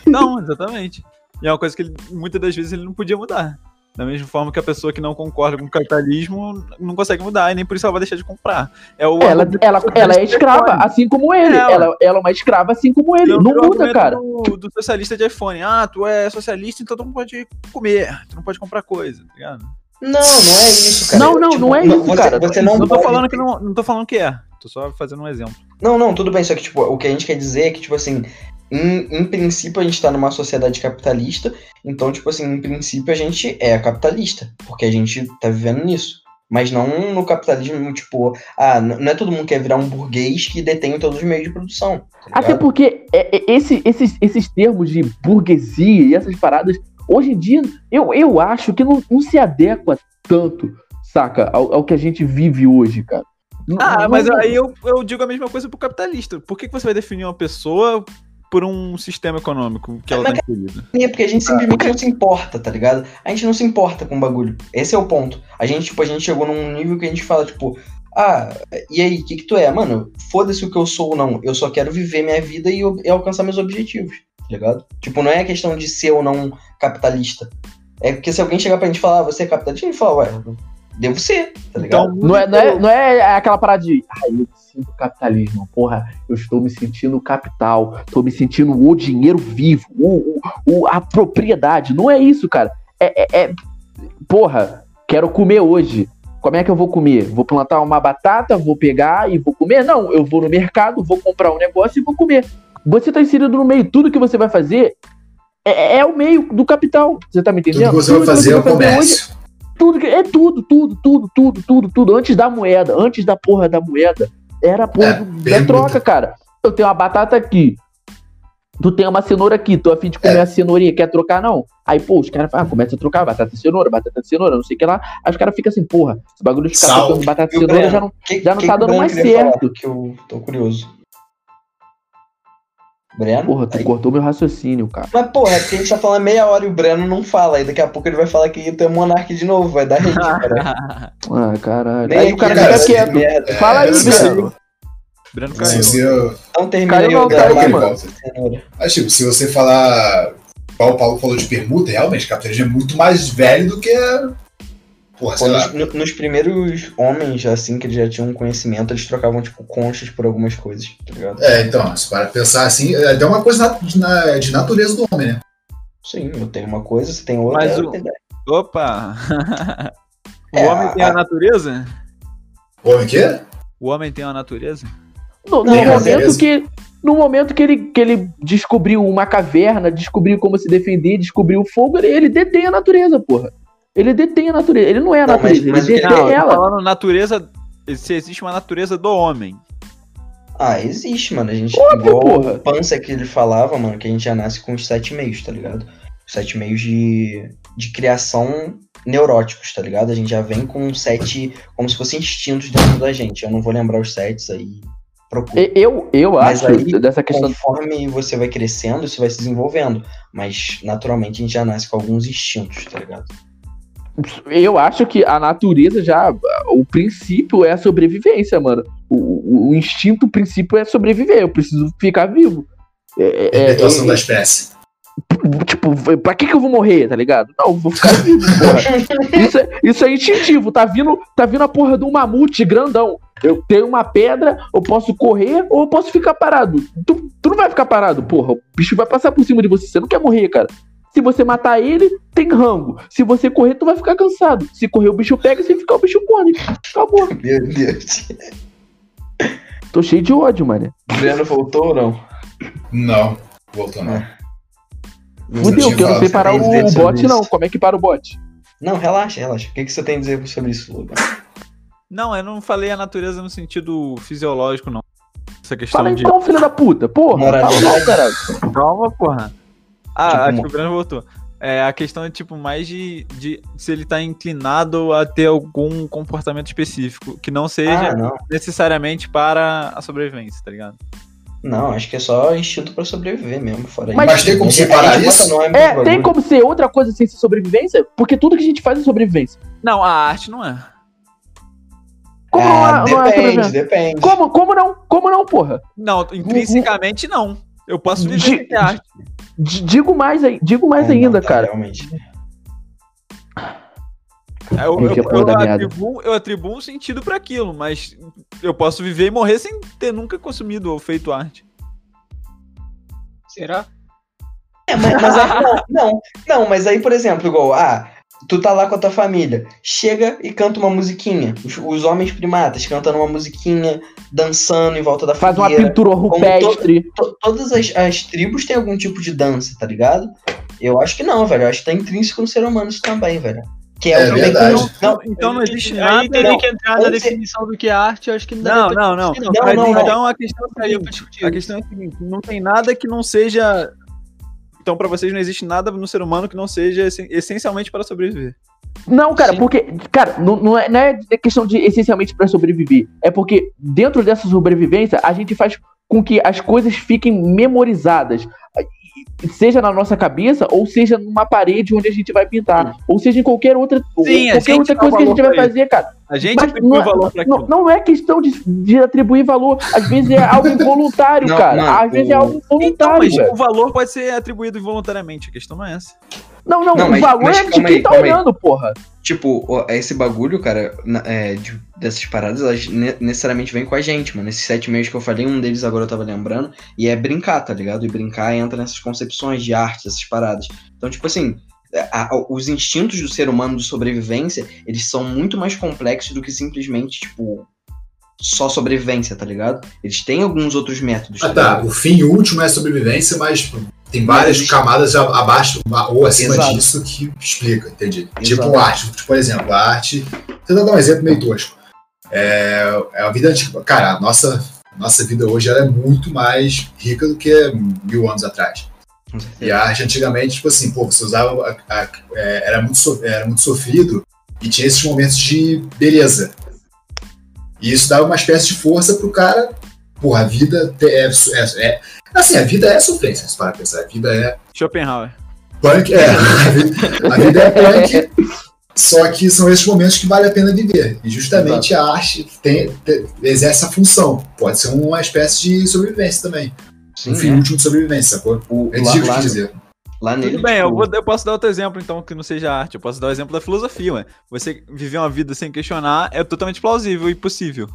Não, exatamente. E é uma coisa que ele, muitas das vezes ele não podia mudar. Da mesma forma que a pessoa que não concorda com o capitalismo não consegue mudar, e nem por isso ela vai deixar de comprar. É o Ela, ela, ela é escrava, iPhone. assim como ele. É, ela- ela, ela é uma escrava, assim como ele. Não, Não virou muda, cara. Do, do socialista de iPhone. Ah, tu é socialista, então tu não pode comer, tu não pode comprar coisa, tá ligado? Não, não é isso, cara. Não, não, não é isso, você, cara. Você não, Não tô pode- falando que não, não tô falando que é. Tô só fazendo um exemplo. Não, não, tudo bem, só que, tipo, o que a gente quer dizer é que, tipo assim, em, em princípio a gente tá numa sociedade capitalista, então, tipo assim, em princípio a gente é capitalista, porque a gente tá vivendo nisso. Mas não no capitalismo, tipo, ah, não é todo mundo que quer virar um burguês que detém todos os meios de produção. tá Até porque é, é, esse- esses, esses termos de burguesia e essas paradas, hoje em dia, eu, eu acho que não, não se adequa tanto, saca, ao, ao que a gente vive hoje, cara. Ah, mas aí eu, eu digo a mesma coisa pro capitalista. Por que, que você vai definir uma pessoa por um sistema econômico que ela Mas, tá inserida? É porque a gente simplesmente não se importa, tá ligado? A gente não se importa com o bagulho. Esse é o ponto. A gente, tipo, a gente chegou num nível que a gente fala, tipo, ah, e aí, o que, que tu é? Mano, foda-se o que eu sou ou não. Eu só quero viver minha vida e, e alcançar meus objetivos, tá ligado? Tipo, não é a questão de ser ou não capitalista. É porque se alguém chegar pra gente falar, ah, você é capitalista, a gente fala, ué, devo ser, tá ligado? Então, Não é, não, é, não é aquela parada de. Eu sinto capitalismo. Porra, eu estou me sentindo capital. Estou me sentindo o dinheiro vivo. O, o- a propriedade. Não é isso, cara. É, é- é- Porra, quero comer hoje. Como é que eu vou comer? Vou plantar uma batata, vou pegar e vou comer? Não, eu vou no mercado, vou comprar um negócio e vou comer. Você tá inserido no meio. Tudo que você vai fazer é, é o meio do capital. Você tá me Tudo entendendo? que você vai fazer é o fazer hoje comércio. tudo, que- é tudo, tudo, tudo, tudo, tudo, tudo. Antes da moeda, antes da porra da moeda, era a porra É, da troca, cara. Eu tenho uma batata aqui. Tu tem uma cenoura aqui, tô a fim de comer É. a cenourinha, quer trocar não? Aí, pô, os caras falam, ah, começa a trocar batata e cenoura, batata e cenoura, não sei o que lá. Aí os caras ficam assim, porra, esse bagulho de ficar trocando batata e cenoura Breno? já não. Que- já não que tá que dando mais certo. Que eu tô curioso. Breno? Porra, tu Aí. cortou meu raciocínio, cara. Mas, porra, é porque a gente tá falando meia hora e o Breno não fala. E daqui a pouco ele vai falar que tu é monarca de novo, vai dar hate, cara. Ah, caralho. Nem Aí o aqui, cara cara, fica se- quieto. merda. Fala aí, se Breno. Breno Se caiu. você, Não termina Caiu aí não, o caiu, dela, Caiu, mano. Mas, tipo, se você falar. Igual o Paulo falou de permuta, realmente, capitalismo é muito mais velho do que. Porra, sei Pô, lá. nos, no- nos primeiros homens, assim, que eles já tinham conhecimento, eles trocavam, tipo, conchas por algumas coisas, tá ligado? É, então, se para pensar assim, é até uma coisa na- de, na- de natureza do homem, né? Sim, eu tenho uma coisa, você tem outra. Mas o- Opa! o É, homem tem a a- natureza? O homem quê? O homem tem a natureza? No, no Tem, momento que. No momento que ele, que ele descobriu uma caverna, descobriu como se defender, descobriu o fogo, ele, ele detém a natureza, porra. Ele detém a natureza. Ele não é a Não, mas- natureza, mas o ele detém Não, tô ela. falando natureza. Se existe uma natureza do homem. Ah, existe, mano. A gente, Óbvio, igual porra. o Pança que ele falava, mano, que a gente já nasce com os sete meios, tá ligado? Os sete meios de, de criação neuróticos, tá ligado? A gente já vem com sete, como se fossem instintos dentro da gente. Eu não vou lembrar os sete aí. Procura. E- Eu, eu Mas acho aí, dessa questão. Conforme você vai crescendo, isso vai se desenvolvendo. Mas, naturalmente, a gente já nasce com alguns instintos, tá ligado? Eu acho que a natureza já. O princípio é a sobrevivência, mano. O, o- instinto, o princípio é sobreviver. Eu preciso ficar vivo. É, é- é- Perpetuação é- da espécie. tipo, pra que que eu vou morrer, tá ligado? Não, eu vou ficar vivo, porra. Isso é, isso é instintivo. Tá vindo, tá vindo a porra de um mamute grandão. Eu tenho uma pedra, eu posso correr ou eu posso ficar parado. Tu, tu não vai ficar parado, porra. O bicho vai passar por cima de você. Você não quer morrer, cara. Se você matar ele, tem rango. Se você correr, tu vai ficar cansado. Se correr, o bicho pega. Se ficar, o bicho come. Acabou. Meu Deus. Tô cheio de ódio, mano. O Breno voltou ou não? Não, voltou não. Fudeu, tinha que eu não sei parar o, o bot, isso. não. Como é que para o bot? Não, relaxa, relaxa. O que, que você tem a dizer sobre isso, Logan? Não, eu não falei a natureza no sentido fisiológico, não. Essa questão Fala de. então, filho da puta. Porra, Moralidade. caralho. Calma, porra. Ah, Tipo, acho que o Breno voltou. É, a questão é, tipo, mais de, de se ele tá inclinado a ter algum comportamento específico, que não seja Ah, não. necessariamente para a sobrevivência, tá ligado? Não, acho que é só instinto pra sobreviver mesmo, fora Mas-. Mas tem como separar isso? nome pros É, tem como ser outra coisa sem ser sobrevivência? Porque tudo que a gente faz é sobrevivência. Não, a arte não é. Como não, é, não é depende, sobrevivência? depende. Como? Como não? Como não, porra? Não, intrinsecamente não. Eu posso viver Gi- sem ter arte. D- Digo mais, aí- digo mais É, não, ainda, tá, cara. Realmente. É, Eu, eu, eu atribuo, eu atribuo um sentido pra aquilo, mas eu posso viver e morrer sem ter nunca consumido ou feito arte. Será? É, mas, mas aí, não, não, não, mas aí, por exemplo, igual, ah, tu tá lá com a tua família, chega e canta uma musiquinha. Os, os homens primatas cantando uma musiquinha, dançando em volta da Faz uma fogueira. pintura rupestre. To- todas as, as tribos têm algum tipo de dança, tá ligado? Eu acho que não, velho. Eu acho que tá intrínseco no ser humano isso também, velho. Que é, É o também que verdade. não, não, Então não Aí- existe aí nada. teria não. que entrar na definição do que é arte, eu acho que não Não, pra não, não. discutir, Não, não, não. então a questão é a Daria pra seguinte, discutir. a questão é a seguinte, não tem nada que não seja. Então, pra vocês, não existe nada no ser humano que não seja essen- essencialmente para sobreviver. Não, cara, Sim. porque, cara, não, não, é, não é questão de essencialmente pra sobreviver. É porque dentro dessa sobrevivência, a gente faz com que as coisas fiquem memorizadas. Seja na nossa cabeça, ou seja numa parede onde a gente vai pintar. Ou seja em qualquer outra, Sim, qualquer outra coisa que a gente vai fazer, cara. A gente Mas atribui não é- valor pra Não, aquilo. não é questão de, de atribuir valor. Às vezes é algo involuntário, Não, cara. mano, Às vezes é algo Então, involuntário, mas velho. o valor pode ser atribuído involuntariamente, a questão não é essa. Não, não, Não, o mas- valor mas é de quem aí, tá calma aí. olhando, porra. Tipo, esse bagulho, cara, é, de- dessas paradas, elas ne- necessariamente vêm com a gente, mano. Esses sete meses que eu falei, um deles agora eu tava lembrando, e é brincar, tá ligado? E brincar entra nessas concepções de arte, essas paradas. Então, tipo assim, a- a- os instintos do ser humano de sobrevivência, eles são muito mais complexos do que simplesmente, tipo, só sobrevivência, tá ligado? Eles têm alguns outros métodos. Ah, tá. ligado? O fim último é a sobrevivência, mas tem várias camadas abaixo ou acima Exato. disso que explica, entendi. Exato. Tipo arte. Tipo, por exemplo, a arte. Vou dar um exemplo meio tosco. É, é a vida antiga. Cara, a nossa, nossa vida hoje ela é muito mais rica do que mil anos atrás. E a arte antigamente, tipo assim, pô, você usava. a- a- é, era, muito so- era muito sofrido e tinha esses momentos de beleza. E isso dava uma espécie de força pro cara. Porra, a vida é, é, é- Assim, a vida é sofrência, para pensar. A vida é Schopenhauer. punk. É, a vida, a vida é punk. Só que são esses momentos que vale a pena viver. E justamente a arte tem, tem- exerce essa função. Pode ser uma espécie de sobrevivência também. Sim, um fim é. último de sobrevivência, sacou? O, É lá, disso que dizer. lá nele, Tudo bem, tipo, eu, vou- eu posso dar outro exemplo, então, que não seja arte. Eu posso dar o exemplo da filosofia, ué. Você viver uma vida sem questionar é totalmente plausível e possível.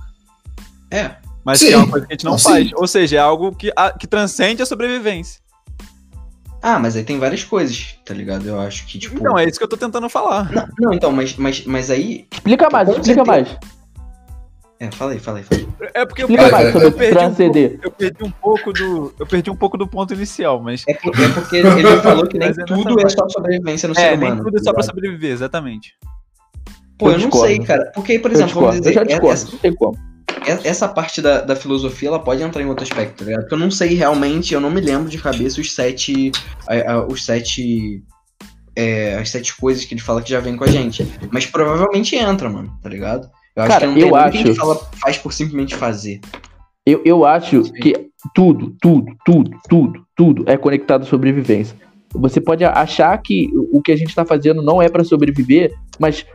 É. Mas Sim. que é uma coisa que a gente não Não, faz. sim. Ou seja, é algo que, a- que transcende a sobrevivência. Ah, mas aí tem várias coisas, tá ligado? Eu acho que, tipo. Então, é isso que eu tô tentando falar. Não, não, então, mas, mas, mas aí. Explica mais, explica mais. É, fala aí, fala aí, fala aí. É porque eu, Explica mais sobre eu perdi, um pouco, eu perdi um pouco do. Eu perdi um pouco do ponto inicial, mas. É, por- é porque ele falou que nem é tudo é só sobrevivência no É, ser nem humano. tudo é só pra tá sobreviver, exatamente. Pô, Eu eu não discordo. sei, cara. Porque, por Eu exemplo, vamos discordo, eu dizer, já é- discordo, essa, não tem como. É- essa parte da, da filosofia, ela pode entrar em outro aspecto, tá ligado? Porque eu não sei realmente, eu não me lembro de cabeça os sete. a- a- os sete. é, as sete coisas que ele fala que já vem com a gente. Mas provavelmente entra, mano, tá ligado? Eu acho Cara, que não tem eu acho- fala, faz por simplesmente fazer. Eu, eu acho que tudo, tudo, tudo, tudo, tudo é conectado à sobrevivência. Você pode achar que o que a gente tá fazendo não é pra sobreviver, mas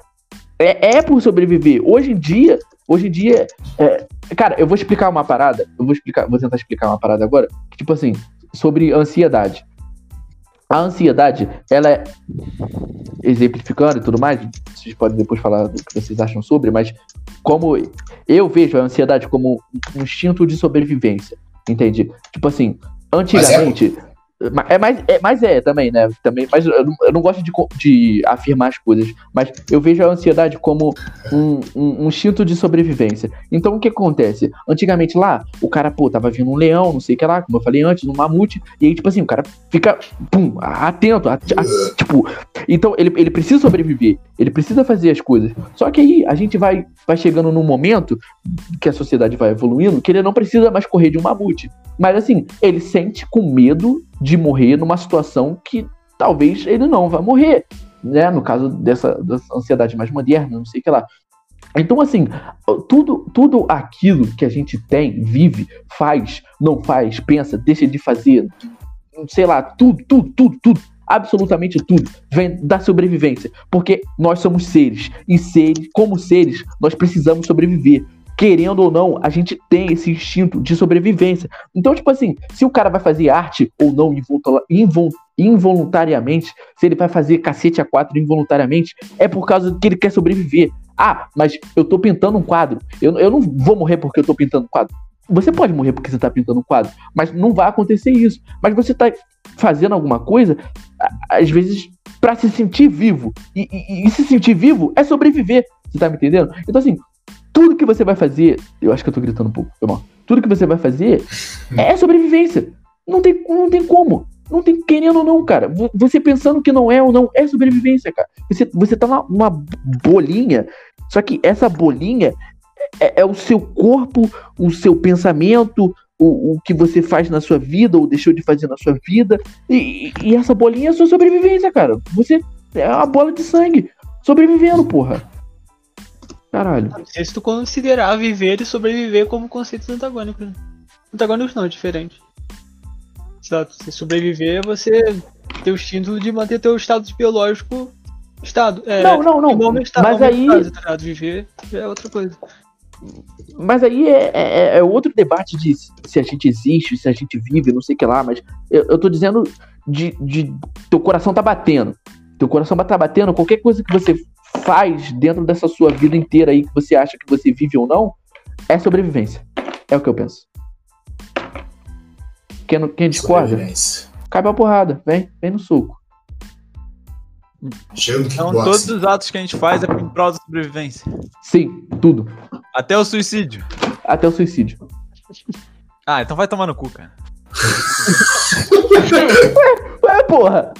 é, é por sobreviver. Hoje em dia, hoje em dia, é- cara, eu vou explicar uma parada. Eu vou explicar, vou tentar explicar uma parada agora. que, Tipo assim, sobre ansiedade. A ansiedade, ela é exemplificando e tudo mais. Vocês podem depois falar do que vocês acham sobre, mas como eu vejo a ansiedade como um instinto de sobrevivência, entende? Tipo assim, antigamente. ma- É mais, é, mas é também, né? Também, mas eu não, eu não gosto de, de afirmar as coisas. Mas eu vejo a ansiedade como um, um, um instinto de sobrevivência. Então o que acontece? Antigamente lá, o cara, pô, tava vindo um leão, não sei o que lá, como eu falei antes, um mamute, e aí, tipo assim, o cara fica, pum, atento, a- a- tipo. Então ele, ele precisa sobreviver, ele precisa fazer as coisas. Só que aí a gente vai, vai chegando num momento que a sociedade vai evoluindo, que ele não precisa mais correr de um mamute. Mas assim, ele sente com medo de morrer numa situação que talvez ele não vai morrer, né? No caso dessa, dessa ansiedade mais moderna, não sei o que lá. Então, assim, tudo, tudo aquilo que a gente tem, vive, faz, não faz, pensa, deixa de fazer, sei lá, tudo, tudo, tudo, tudo, absolutamente tudo, vem da sobrevivência. Porque nós somos seres, e seres, como seres, nós precisamos sobreviver. Querendo ou não, a gente tem esse instinto de sobrevivência. Então, tipo assim, se o cara vai fazer arte ou não invol- invol- involuntariamente, se ele vai fazer cacete a quatro involuntariamente, é por causa que ele quer sobreviver. Ah, mas eu tô pintando um quadro. Eu, eu não vou morrer porque eu tô pintando um quadro. Você pode morrer porque você tá pintando um quadro, mas não vai acontecer isso. Mas você tá fazendo alguma coisa, às vezes, pra se sentir vivo. E, e- e se sentir vivo é sobreviver. Você tá me entendendo? Então, assim, tudo que você vai fazer. Eu acho que eu tô gritando um pouco, foi mal. Tudo que você vai fazer é sobrevivência. Não tem, não tem como. Não tem querendo ou não, cara. Vo- Você pensando que não é ou não, é sobrevivência, cara. Você, você tá numa uma bolinha, só que essa bolinha é, é o seu corpo, o seu pensamento, o, o que você faz na sua vida ou deixou de fazer na sua vida. E, e- essa bolinha é sua sobrevivência, cara. Você é uma bola de sangue. Sobrevivendo, porra. Caralho. Não sei se tu considerar viver e sobreviver como conceitos antagônicos. né? Antagônicos não, diferente. Exato. Se sobreviver, você tem o instinto de manter teu status biológico estado. É, Não, não, não. igual aumentar- Mas aí, aumentar, tá? Viver é outra coisa. mas aí é, é- é outro debate de se a gente existe, se a gente vive, não sei o que lá, mas eu, eu tô dizendo de, de teu coração tá batendo. Teu coração tá batendo, qualquer coisa que você faz dentro dessa sua vida inteira aí que você acha que você vive ou não, é sobrevivência. É o que eu penso. Quem, quem discorda, cai pra porrada. Vem, vem no no Então, todos os atos que a gente faz é em prol da sobrevivência. Sim, tudo. Até o suicídio. Até o suicídio. Ah, então vai tomar no cu, cara. Ué, porra!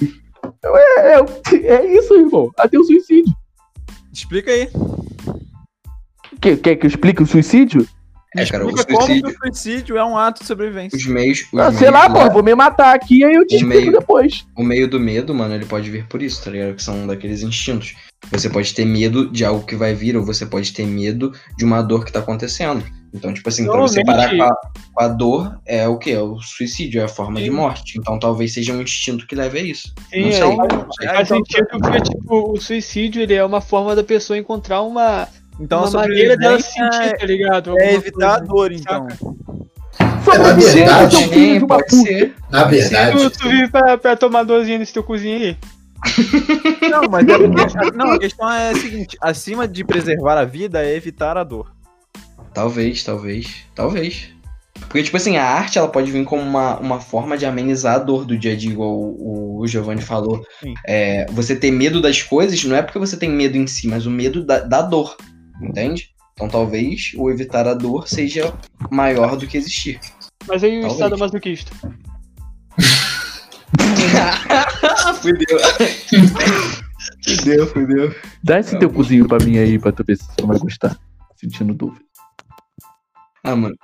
É, é, é isso, irmão. Até o suicídio. Explica aí. Quer, quer que eu explique o suicídio? É, cara, o Explica como que suicídio, o suicídio é um ato de sobrevivência. os meios. Os Ah, sei meios lá, porra, vou me matar aqui aí eu te O explico meio. depois. O meio do medo, mano, ele pode vir por isso, tá ligado? Que são daqueles instintos. Você pode ter medo de algo que vai vir, ou você pode ter medo de uma dor que tá acontecendo. Então, tipo assim, pra você parar com a, com a dor, é o quê? É o suicídio, é a forma de Sim. morte. Então talvez seja um instinto que leve a isso. Sim, não é, sei. faz- sei. Faz então- sentido porque, tipo, o suicídio ele é uma forma da pessoa encontrar uma, Então a uma maneira dela se sentir, tá ligado? é evitar a dor, então. É verdade, ser um filho de uma pode ser. Na verdade, Tu, tu vive pra, pra tomar dorzinha nesse teu cozinho aí. Não, mas é porque- não, a questão é a seguinte: acima de preservar a vida é evitar a dor. Talvez, talvez, talvez. Porque, tipo assim, a arte ela pode vir como uma, uma forma de amenizar a dor do dia a dia, igual o, o Giovanni falou. É, você ter medo das coisas não é porque você tem medo em si, mas o medo da, da dor. Entende? Então talvez o evitar a dor seja maior do que existir. Mas aí o Talvez. estado masoquista. fudeu. fudeu, fudeu. Dá esse teu cozinho pra mim aí, pra tu ver se tu vai gostar. Sentindo dúvida. Ah, mano.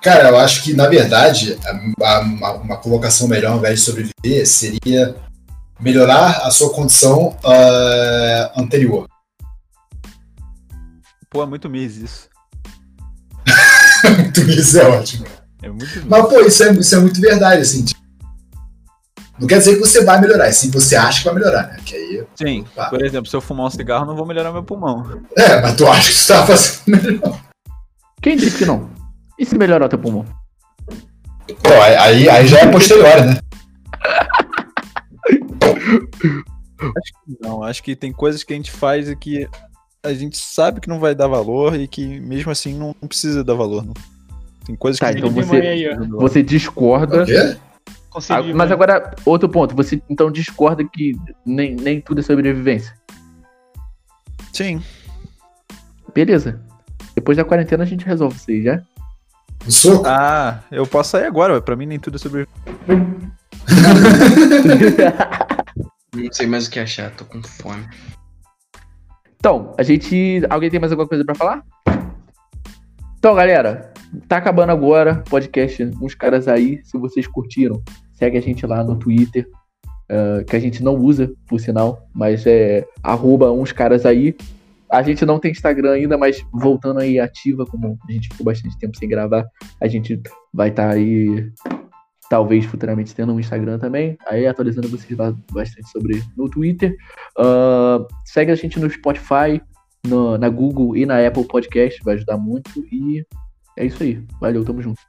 cara, eu acho que, na verdade, a- a- uma, uma colocação melhor ao invés de sobreviver seria melhorar a sua condição ah, anterior. Pô, é muito mês isso. Muito isso é ótimo. É muito mês. Mas, pô, isso é, isso é muito verdade, assim. tipo, não quer dizer que você vai melhorar, e sim você acha que vai melhorar, né? Que aí, Sim, Pá. por exemplo, se eu fumar um cigarro, não vou melhorar meu pulmão. é, mas tu acha que você tá fazendo melhor. Quem disse que não? E se melhorar teu pulmão? Pô, aí, aí já é posterior, né? Não, acho que tem coisas que a gente faz e que a gente sabe que não vai dar valor e que mesmo assim não não precisa dar valor. Não. Tem coisas Tá, que então você, aí, você discorda. O quê? Conselho Ah, mas mãe. agora, outro ponto. Você então discorda que nem, nem tudo é sobrevivência. Sim. Beleza. Depois da quarentena a gente resolve isso aí, já? O soco? Ah, eu posso sair agora, pra mim nem tudo é sobre. Não sei mais o que achar, tô com fome. Então, a gente. Alguém tem mais alguma coisa pra falar? Então, galera, tá acabando agora o podcast Uns Caras Aí. Se vocês curtiram, segue a gente lá no Twitter, ah, que a gente não usa, por sinal, mas é arroba Uns Caras Aí. A gente não tem Instagram ainda, mas voltando aí ativa, como a gente ficou bastante tempo sem gravar, a gente vai estar aí, talvez futuramente tendo um Instagram também. Aí atualizando vocês bastante sobre no Twitter. Ah, segue a gente no Spotify, no- na Google e na Apple Podcast, vai ajudar muito. E é isso aí. Valeu, tamo junto.